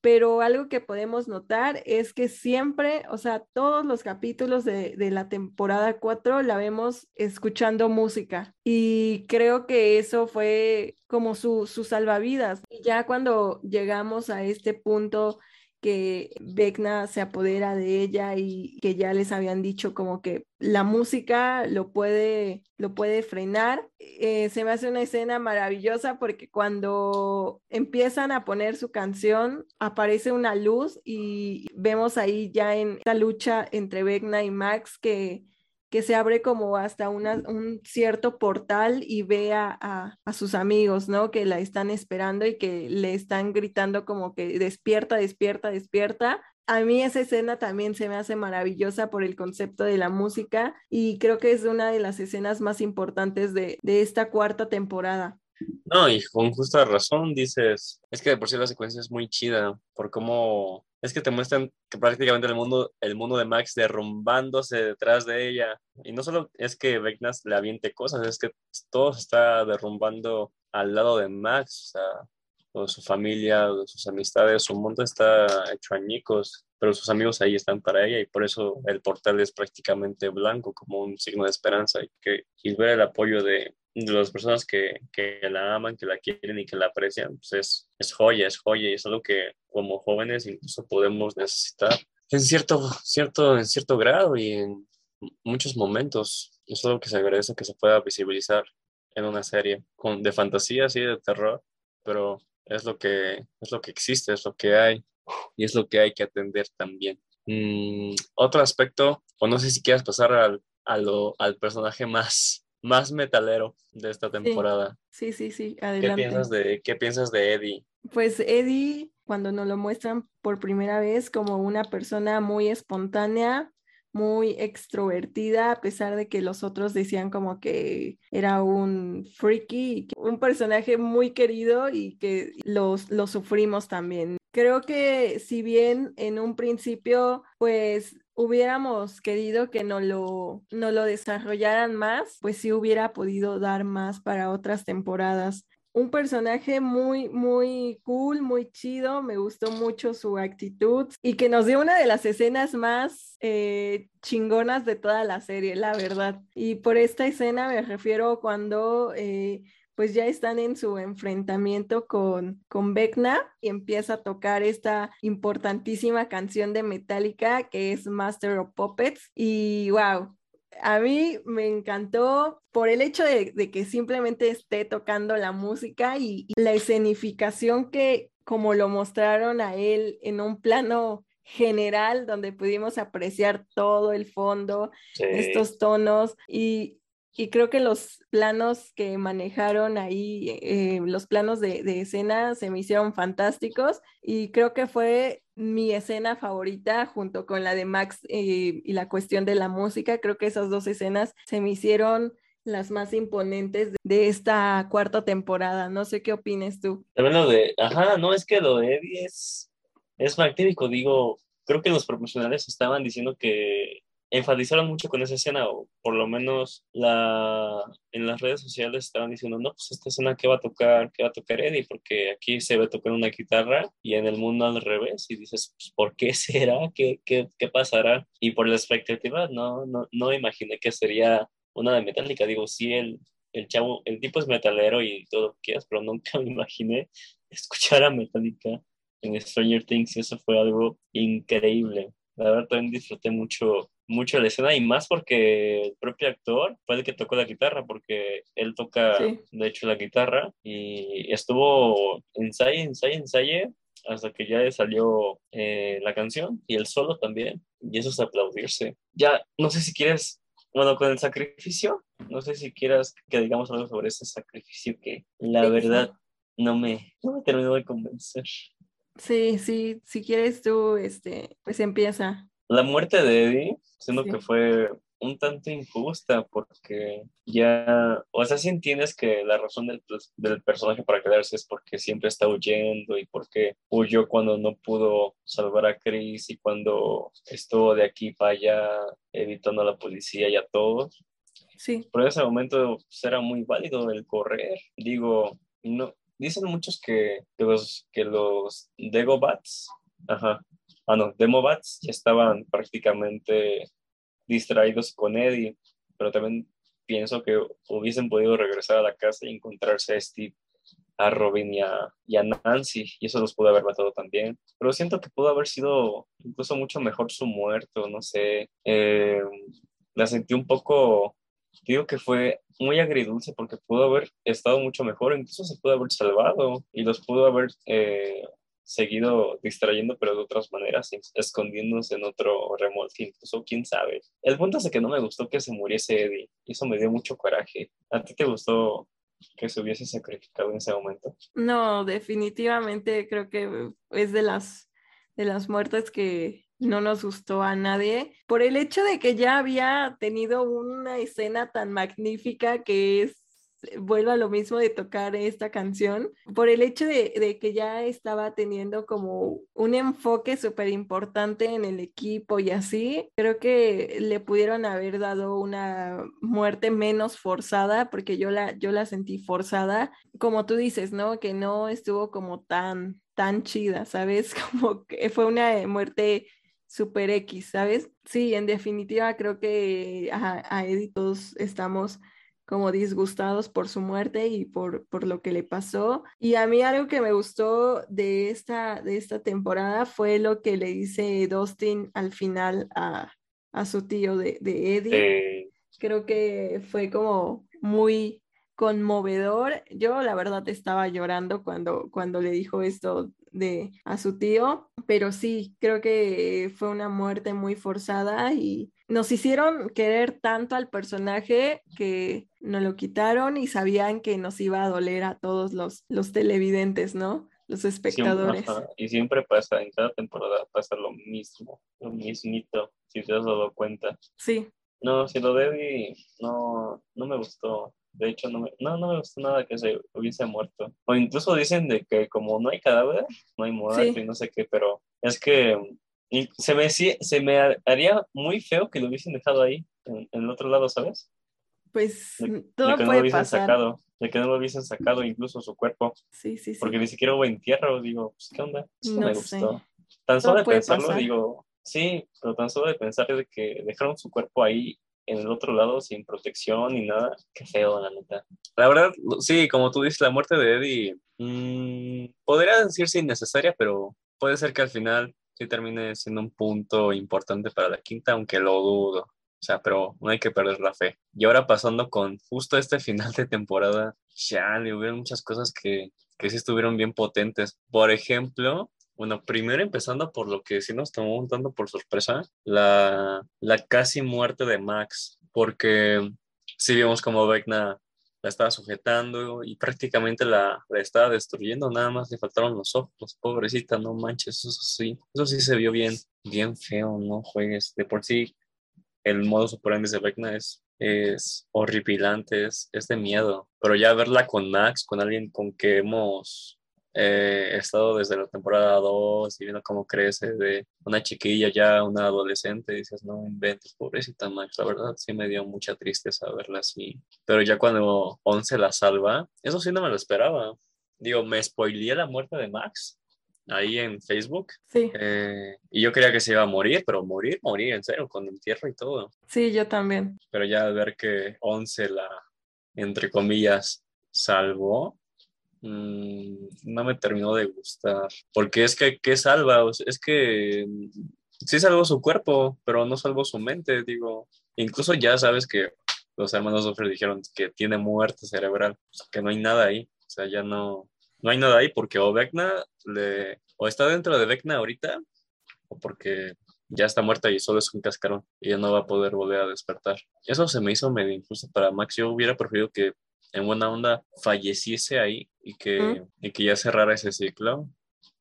pero algo que podemos notar es que siempre, o sea, todos los capítulos de, la temporada 4 la vemos escuchando música y creo que eso fue como su, su salvavidas. Y ya cuando llegamos a este punto que Vecna se apodera de ella y que ya les habían dicho como que la música lo puede, lo puede frenar. Eh, se me hace una escena maravillosa porque cuando empiezan a poner su canción aparece una luz y vemos ahí ya en esta lucha entre Vecna y Max que que se abre como hasta un cierto portal y ve a, sus amigos, ¿no? Que la están esperando y que le están gritando como que despierta, despierta, despierta. A mí esa escena también se me hace maravillosa por el concepto de la música y creo que es una de las escenas más importantes de, de esta cuarta temporada. No, y con justa razón dices, es que de por sí la secuencia es muy chida por cómo es que te muestran que prácticamente el mundo, el mundo de Max derrumbándose detrás de ella. Y no solo es que Vecnas le aviente cosas, es que todo se está derrumbando al lado de Max, o sea, su familia, sus amistades, su mundo está hecho añicos, pero sus amigos ahí están para ella y por eso el portal es prácticamente blanco como un signo de esperanza y que y ver el apoyo de, de las personas que, que, la aman, que la quieren y que la aprecian, pues es, es joya, es joya y es algo que como jóvenes incluso podemos necesitar en cierto, cierto, en cierto grado y en muchos momentos. Es algo que se agradece que se pueda visibilizar en una serie con, de fantasía, sí, de terror, pero es lo, que, es lo que existe, es lo que hay y es lo que hay que atender también. Mm, otro aspecto, o no sé si quieras pasar al, al personaje más más metalero de esta temporada. Sí, sí, sí, adelante. ¿Qué piensas de, qué piensas de Eddie? Pues Eddie, cuando nos lo muestran por primera vez como una persona muy espontánea, muy extrovertida, a pesar de que los otros decían como que era un freaky, un personaje muy querido y que los, lo sufrimos también. Creo que si bien en un principio, pues hubiéramos querido que no lo, no lo desarrollaran más, pues sí hubiera podido dar más para otras temporadas. Un personaje muy, muy cool, muy chido, me gustó mucho su actitud y que nos dio una de las escenas más eh, chingonas de toda la serie, la verdad. Y por esta escena me refiero cuando... Eh, pues ya están en su enfrentamiento con, con Vecna y empieza a tocar esta importantísima canción de Metallica que es Master of Puppets. Y wow, a mí me encantó por el hecho de, que simplemente esté tocando la música y, la escenificación que como lo mostraron a él en un plano general donde pudimos apreciar todo el fondo, estos tonos y, y creo que los planos que manejaron ahí, eh, los planos de, escena se me hicieron fantásticos y creo que fue mi escena favorita junto con la de Max eh, y la cuestión de la música. Creo que esas dos escenas se me hicieron las más imponentes de esta cuarta temporada. No sé qué opines tú. También lo de, ajá, no es que lo de Eddie es es magnífico, digo, creo que los profesionales estaban diciendo que enfatizaron mucho con esa escena, o por lo menos la, en las redes sociales estaban diciendo, no, pues esta escena que va a tocar, que va a tocar Eddie, porque aquí se ve tocar una guitarra y en el mundo al revés, y dices, pues, ¿por qué [laughs] será? ¿Qué, qué, qué pasará? Y por la expectativa, no, no, no imaginé que sería una de Metallica, digo, sí, el, el chavo, el tipo es metalero y todo lo que quieras, pero nunca [laughs] me imaginé escuchar a Metallica en Stranger Things y eso fue algo increíble. La verdad también disfruté mucho, mucho la escena y más porque el propio actor fue el que tocó la guitarra, porque él toca, de hecho, la guitarra y estuvo ensayo, ensayo, ensayo hasta que ya salió eh, la canción y el solo también. Y eso es aplaudirse. Ya, no sé si quieres, bueno, con el sacrificio, no sé si quieras que digamos algo sobre ese sacrificio que la verdad no me, no me terminó de convencer. Sí, sí, si quieres tú, este, pues empieza. La muerte de Eddie, siendo que fue un tanto injusta porque ya, o sea, si entiendes que la razón del, del, personaje para quedarse es porque siempre está huyendo y porque huyó cuando no pudo salvar a Chris y cuando estuvo de aquí para allá evitando a la policía y a todos. Sí. Pero en ese momento pues, era muy válido el correr. Digo, no, dicen muchos que, los, que los Degobats, ajá, ah no, ya estaban prácticamente distraídos con Eddie, pero también pienso que hubiesen podido regresar a la casa y encontrarse a Steve, a Robin y a, Nancy, y eso los pudo haber matado también. Pero siento que pudo haber sido incluso mucho mejor su muerto, no sé. Eh, la sentí un poco digo que fue muy agridulce porque pudo haber estado mucho mejor, incluso se pudo haber salvado y los pudo haber eh, seguido distrayendo, pero de otras maneras, escondiéndose en otro remolque, incluso quién sabe. El punto es que no me gustó que se muriese Eddie, y eso me dio mucho coraje. ¿A ti te gustó que se hubiese sacrificado en ese momento? No, definitivamente creo que es de las, de las muertes que no nos gustó a nadie por el hecho de que ya había tenido una escena tan magnífica que es vuelva a lo mismo de tocar esta canción, por el hecho de, que ya estaba teniendo como un enfoque súper importante en el equipo y así, creo que le pudieron haber dado una muerte menos forzada, porque yo la, yo la sentí forzada, como tú dices, ¿no? Que no estuvo como tan, tan chida, ¿sabes? [laughs] Como que fue una muerte super X, ¿sabes? Sí, en definitiva creo que a, a todos estamos como disgustados por su muerte y por, por lo que le pasó. Y a mí algo que me gustó de esta, de esta temporada fue lo que le dice Dustin al final a, a su tío de, de Eddie. Creo que fue como muy conmovedor. Yo la verdad estaba llorando cuando, cuando le dijo esto de a su tío, pero sí, creo que fue una muerte muy forzada y nos hicieron querer tanto al personaje que nos lo quitaron y sabían que nos iba a doler a todos los, los televidentes, ¿no? Los espectadores. Y siempre pasa, en cada temporada pasa lo mismo, lo mismito, si te has dado cuenta. Sí. No, si lo de no, no me gustó. De hecho, no me, no, me gustó nada que se hubiese muerto. O incluso dicen de que como no hay cadáver, no hay muerte y no sé qué, pero es que se me, se me haría muy feo que lo hubiesen dejado ahí, en, el otro lado, ¿sabes? Pues todo que puede pasar. Sacado, de que no lo hubiesen sacado incluso su cuerpo. Sí, sí, sí. Porque ni siquiera hubo entierro, digo, pues, ¿qué onda? no, me gustó. Tan solo de pensarlo, digo, sí, pero tan solo de pensar de que dejaron su cuerpo ahí en el otro lado sin protección ni nada, qué feo, la neta. La verdad, sí, como tú dices, la muerte de Eddie mmm, podría decirse innecesaria, pero puede ser que al final sí termine siendo un punto importante para la quinta, aunque lo dudo. O sea, pero no hay que perder la fe. Y ahora pasando con justo este final de temporada, ya le hubieron muchas cosas que, que sí estuvieron bien potentes. Por ejemplo, bueno, primero empezando por lo que sí nos tomó un tanto por sorpresa, la, la casi muerte de Max, porque sí vimos como Vecna la estaba sujetando y prácticamente la, la, estaba destruyendo, nada más le faltaron los ojos, pobrecita, no manches, eso sí, eso sí se vio bien, bien feo, no juegues, de por sí el modo superante de Vecna es, es horripilante, es, es de miedo, pero ya verla con Max, con alguien con que hemos eh, he estado desde la temporada 2 y viendo cómo crece de una chiquilla ya una adolescente, y dices, no inventes, pobrecita Max, la verdad sí me dio mucha tristeza verla así. Pero ya cuando Once la salva, eso sí no me lo esperaba. Digo, me spoileé la muerte de Max ahí en Facebook. Sí. Eh, y yo creía que se iba a morir, pero morir, morir, en serio, con entierro y todo. Sí, yo también. Pero ya ver que Once la, entre comillas, salvó, Mm, no me terminó de gustar. Porque es que, ¿qué salva? es que sí salvó su cuerpo, pero no salvó su mente, digo. Incluso ya sabes que los hermanos Duffer dijeron que tiene muerte cerebral, que no hay nada ahí. O sea, ya no, no hay nada ahí porque o Vecna le, o está dentro de Vecna ahorita, o porque ya está muerta y solo es un cascarón y ya no va a poder volver a despertar. Eso se me hizo medio incluso para Max. Yo hubiera preferido que en buena onda falleciese ahí y que, y que ya cerrara ese ciclo.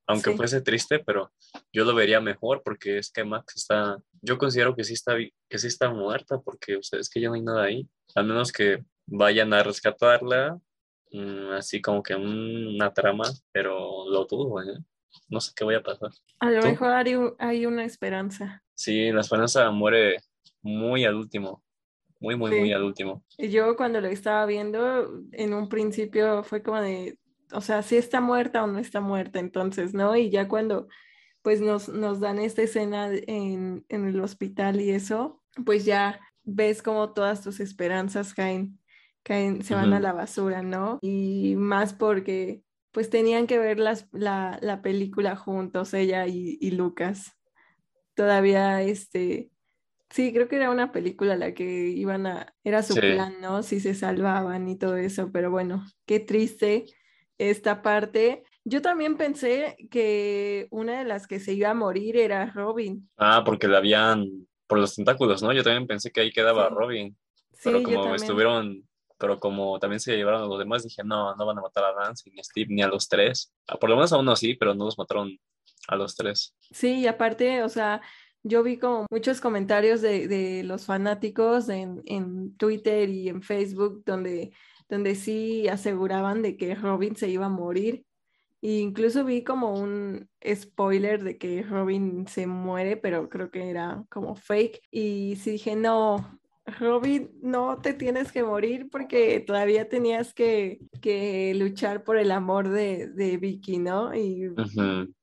Aunque fuese triste, pero yo lo vería mejor porque es que Max está, yo considero que sí está, que sí está muerta porque o sea, es que ya no hay nada ahí. Al menos que vayan a rescatarla, mm, así como que una trama, pero lo dudo, ¿eh? No sé qué vaya a pasar. A lo mejor hay, hay una esperanza. Sí, la esperanza muere muy al último muy, muy, muy al último. Y yo cuando lo estaba viendo, en un principio fue como de, o sea, si está muerta o no está muerta, entonces, ¿no? Y ya cuando pues nos, nos dan esta escena en, en el hospital y eso, pues ya ves como todas tus esperanzas caen, caen se van a la basura, ¿no? Y más porque pues tenían que ver las, la, la película juntos, ella y, y Lucas. Todavía, este, Sí, creo que era una película la que iban a, era su plan, ¿no? Si se salvaban y todo eso, pero bueno, qué triste esta parte. Yo también pensé que una de las que se iba a morir era Robin. Ah, porque la habían por los tentáculos, ¿no? Yo también pensé que ahí quedaba Robin. Pero como estuvieron, pero como también se llevaron a los demás, dije, no, no van a matar a Lance, ni a Steve, ni a los tres. Ah, por lo menos a uno sí, pero no los mataron a los tres. Sí, y aparte, o sea, yo vi como muchos comentarios de, de los fanáticos en, en, Twitter y en Facebook donde, donde sí aseguraban de que Robin se iba a morir. E incluso vi como un spoiler de que Robin se muere, pero creo que era como fake. Y sí dije, no, Robin, no te tienes que morir porque todavía tenías que, luchar por el amor de, Vicky, ¿no? Y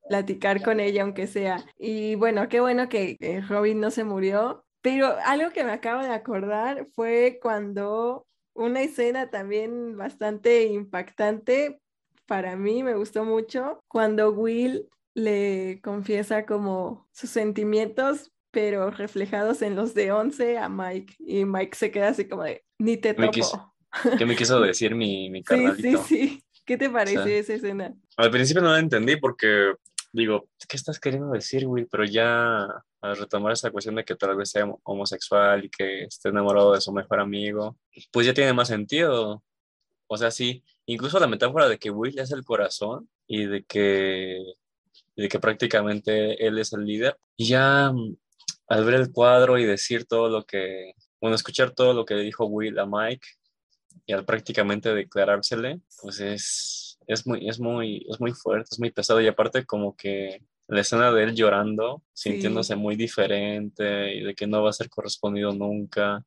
platicar con ella, aunque sea. Y bueno, qué bueno que Robin no se murió. Pero algo que me acabo de acordar fue cuando una escena también bastante impactante para mí, me gustó mucho, cuando Will le confiesa como sus sentimientos pero reflejados en los de 11 a Mike. Y Mike se queda así como de, ni te topo. ¿Qué me quiso [laughs] decir mi, mi carnalito? Sí, sí, sí. ¿Qué te parece esa escena? Al principio no la entendí porque digo, ¿qué estás queriendo decir, güey? Pero ya al retomar esa cuestión de que tal vez sea homosexual y que esté enamorado de su mejor amigo, pues ya tiene más sentido. O sea, sí, incluso la metáfora de que Will es el corazón y de que, de que prácticamente él es el líder. Y ya al ver el cuadro y decir todo lo que, bueno, escuchar todo lo que le dijo Will a Mike y al prácticamente declarársele, pues es, es, muy, es, muy, es muy fuerte, es muy pesado y aparte como que la escena de él llorando, sintiéndose muy diferente y de que no va a ser correspondido nunca.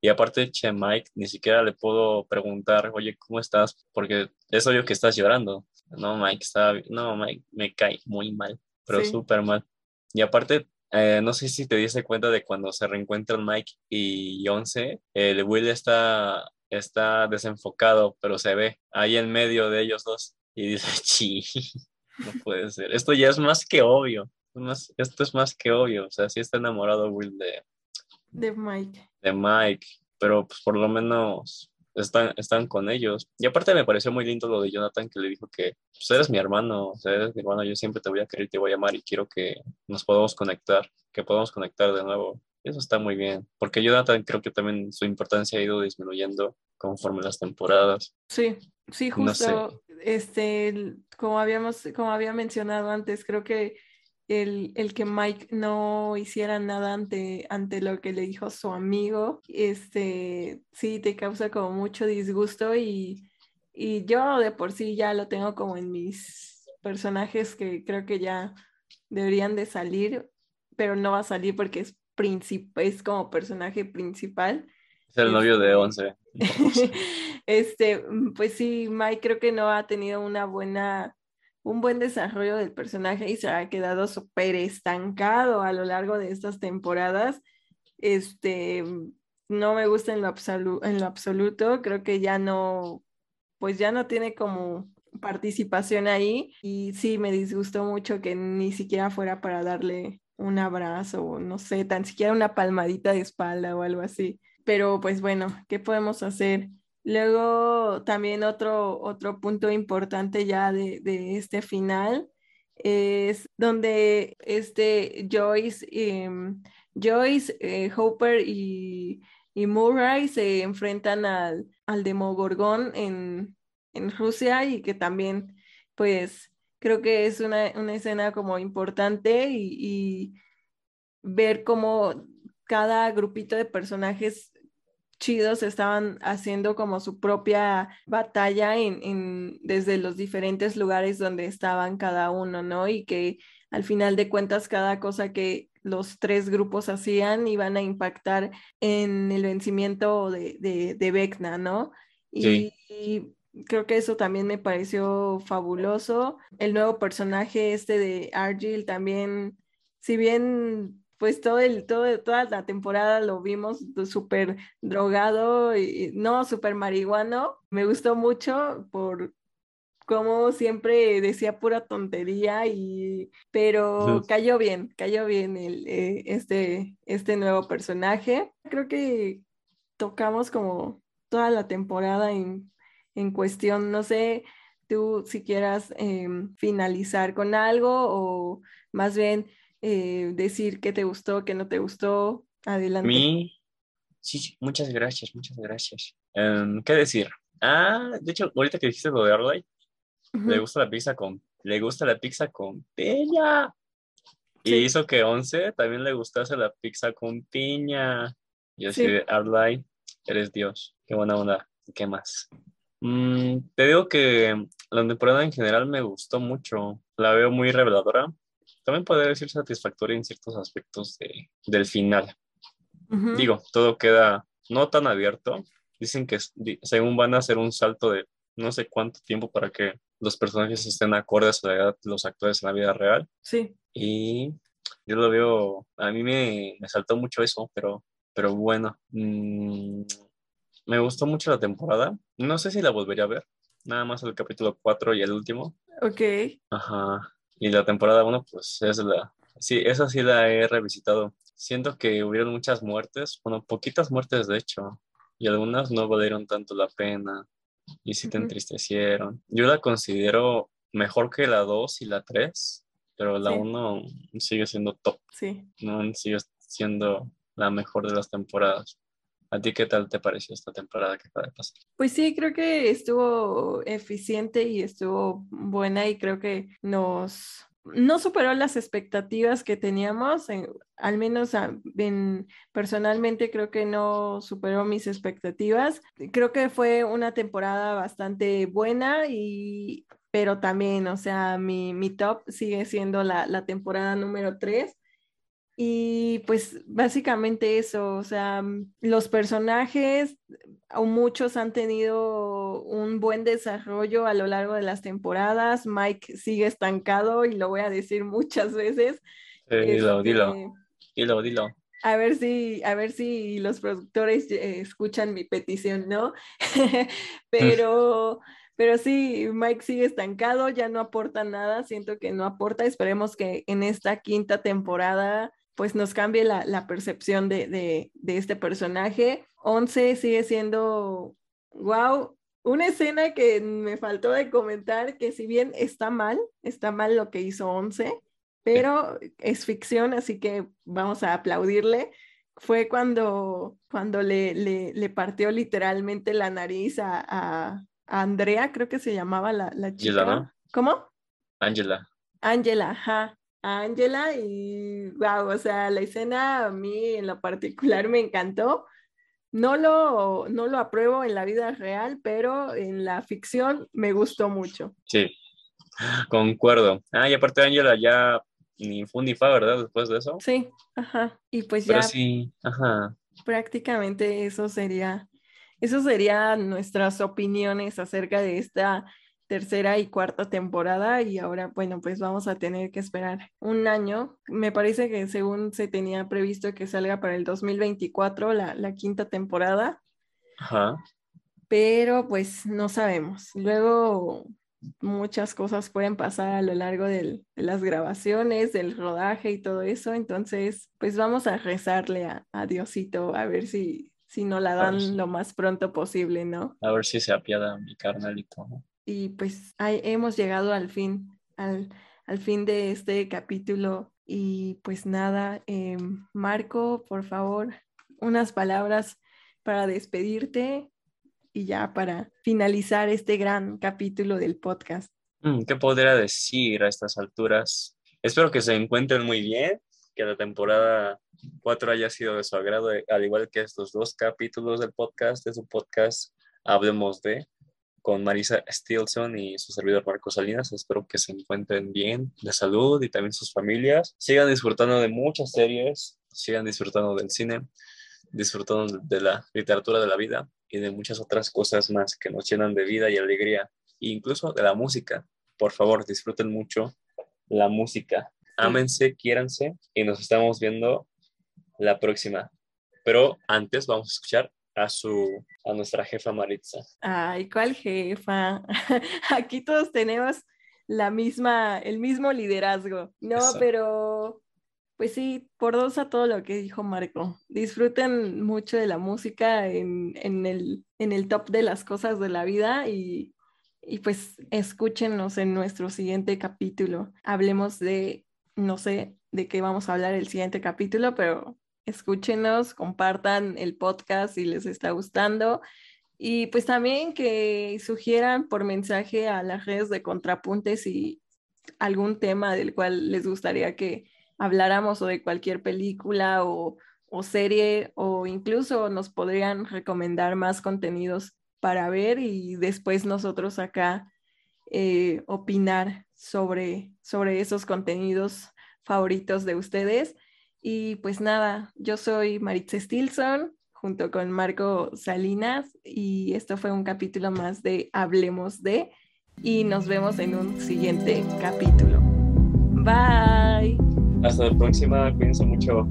Y aparte, che, Mike, ni siquiera le puedo preguntar, oye, ¿cómo estás? Porque es obvio que estás llorando. No, Mike, está, no, Mike, me cae muy mal, pero súper mal. Y aparte, eh, no sé si te diste cuenta de cuando se reencuentran Mike y Once, el Will está, está desenfocado, pero se ve ahí en medio de ellos dos y dice, [laughs] chi, no puede ser. Esto ya es más que obvio. esto es más que obvio. O sea, sí está enamorado Will de, de Mike. De Mike, pero pues por lo menos están, están con ellos. Y aparte me pareció muy lindo lo de Jonathan que le dijo que pues eres mi hermano, o sea, eres mi hermano, yo siempre te voy a querer, te voy a amar y quiero que nos podamos conectar, que podamos conectar de nuevo. Eso está muy bien, porque Jonathan creo que también su importancia ha ido disminuyendo conforme las temporadas. Sí, sí, justo, este, como habíamos, como había mencionado antes, creo que el, que Mike no hiciera nada ante, ante lo que le dijo su amigo, este, sí te causa como mucho disgusto y, yo de por sí ya lo tengo como en mis personajes que creo que ya deberían de salir, pero no va a salir porque es, es como personaje principal. Es el novio de Once. [laughs] este, pues sí, Mike creo que no ha tenido una buena, un buen desarrollo del personaje y se ha quedado súper estancado a lo largo de estas temporadas. Este, no me gusta en lo, en lo absoluto, creo que ya no, pues ya no tiene como participación ahí y sí me disgustó mucho que ni siquiera fuera para darle un abrazo o no sé, tan siquiera una palmadita de espalda o algo así. Pero pues bueno, ¿qué podemos hacer? Luego también otro, otro punto importante ya de, de este final es donde este Joyce, em, Joyce, eh, Hopper y, y, Murray se enfrentan al, al Demogorgón en, en Rusia y que también pues creo que es una, una escena como importante y, y, ver cómo cada grupito de personajes chidos estaban haciendo como su propia batalla en, en, desde los diferentes lugares donde estaban cada uno, ¿no? Y que al final de cuentas cada cosa que los tres grupos hacían iban a impactar en el vencimiento de, de, de Vecna, ¿no? Y, y, creo que eso también me pareció fabuloso. El nuevo personaje este de Argyle también, si bien pues todo el, todo, toda la temporada lo vimos súper drogado y no, súper marihuano. Me gustó mucho por cómo siempre decía pura tontería y pero cayó bien, cayó bien el, eh, este, este nuevo personaje. Creo que tocamos como toda la temporada en, en cuestión, no sé, tú si quieras em, finalizar con algo o más bien eh, decir qué te gustó, qué no te gustó. Adelante. mí, sí, muchas gracias, muchas gracias. Em, ¿Qué decir? Ah, de hecho, ahorita que dijiste lo de Arley, le gusta la pizza con, le gusta la pizza con piña. Y hizo que Once también le gustase la pizza con piña. Y así de Arley, eres Dios. Qué buena onda. ¿Qué más? Mm, te digo que la temporada en general me gustó mucho. La veo muy reveladora también puede decir satisfactoria en ciertos aspectos de, del final. Digo, todo queda no tan abierto. Dicen que según van a hacer un salto de no sé cuánto tiempo para que los personajes estén acordes a la edad de los actores en la vida real. Sí. Y yo lo veo, a mí me, me saltó mucho eso, pero, pero bueno, mm, me gustó mucho la temporada. No sé si la volvería a ver, nada más el capítulo 4 y el último. Ok. Ajá. Y la temporada 1, pues es la... Sí, esa sí la he revisitado. Siento que hubieron muchas muertes, bueno, poquitas muertes de hecho, y algunas no valieron tanto la pena y sí te entristecieron. Yo la considero mejor que la 2 y la 3, pero la 1 sigue siendo top. Sí. No sigue siendo la mejor de las temporadas. ¿A ti qué tal te pareció esta temporada que acaba de pasar? Pues sí, creo que estuvo eficiente y estuvo buena y creo que nos no superó las expectativas que teníamos, al menos personalmente creo que no superó mis expectativas. Creo que fue una temporada bastante buena y pero también, o sea, mi, mi top sigue siendo la, la temporada número 3 y pues básicamente eso, o sea, mm, los personajes, o muchos han tenido un buen desarrollo a lo largo de las temporadas. Mike sigue estancado y lo voy a decir [laughs] muchas veces. dilo, dilo, este, dilo, dilo. A ver si, a ver si los productores eh, escuchan mi petición, ¿no? [laughs] pero, pero sí, Mike sigue estancado, ya no aporta nada, siento que no aporta. Esperemos que en esta quinta temporada pues nos cambie la, percepción de, este personaje. Once sigue siendo, wow, una escena que me faltó de comentar, que si bien está mal, está mal lo que hizo Once, pero es ficción, así que vamos a aplaudirle. Fue cuando, cuando le, le, partió literalmente la nariz a, Andrea, creo que se llamaba la, la chica. ¿Cómo? Angela. Angela, ajá. Angela y wow, o sea, la escena a mí en lo particular me encantó. No lo, no lo apruebo en la vida real, pero en la ficción me gustó mucho. Sí, Concuerdo. Ah, y aparte Angela ya ni fu ni fa, ¿verdad? Después de eso. Sí, ajá. Y pues Pero ya sí, ajá. prácticamente eso sería, eso serían nuestras opiniones acerca de esta tercera y cuarta temporada y ahora, bueno, pues vamos a tener que esperar un año. Me parece que según se tenía previsto que salga para el 2024 la, la quinta temporada, Ajá. pero pues no sabemos. Luego muchas cosas pueden pasar a lo largo del- de las grabaciones, del rodaje y todo eso, entonces pues vamos a rezarle a, a Diosito a ver si, si nos la dan lo más pronto posible, ¿no? A ver si se apiada mi carnalito. ¿no? Y pues ahí hemos llegado al fin, al, al fin de este capítulo. Y pues nada, em, Marco, por favor, unas palabras para despedirte y ya para finalizar este gran capítulo del podcast. Mm, ¿Qué podría decir a estas alturas? Espero que se encuentren muy bien, que la temporada 4 haya sido de su agrado, eh, al igual que estos dos capítulos del podcast, de su podcast Hablemos de, con Marisa Stilson y su servidor Marco Salinas. Espero que se encuentren bien, de salud y también sus familias. Sigan disfrutando de muchas series, sigan disfrutando del cine, disfrutando de la literatura de la vida y de muchas otras cosas más que nos llenan de vida y alegría, e incluso de la música. Por favor, disfruten mucho la música. Ámense, quiéranse y nos estamos viendo la próxima. Pero antes vamos a escuchar a su a nuestra jefa Maritza. Ay, ¿cuál jefa? [laughs] Aquí todos tenemos la misma, el mismo liderazgo. No, Eso. pero pues sí, por dos a todo lo que dijo Marco. Disfruten mucho de la música en, en el, en el top de las cosas de la vida y, y pues escúchenos en nuestro siguiente capítulo. Hablemos de, no sé de qué vamos a hablar el siguiente capítulo, pero escúchenos, compartan el podcast si les está gustando. Y pues también que sugieran por mensaje a las redes de Contrapuntes y algún tema del cual les gustaría que habláramos o de cualquier película o, o serie o incluso nos podrían recomendar más contenidos para ver y después nosotros acá eh, opinar sobre, sobre esos contenidos favoritos de ustedes. Y pues nada, yo soy Maritza Stilson junto con Marco Salinas y esto fue un capítulo más de Hablemos de y nos vemos en un siguiente capítulo. Bye. Hasta la próxima, cuídense mucho.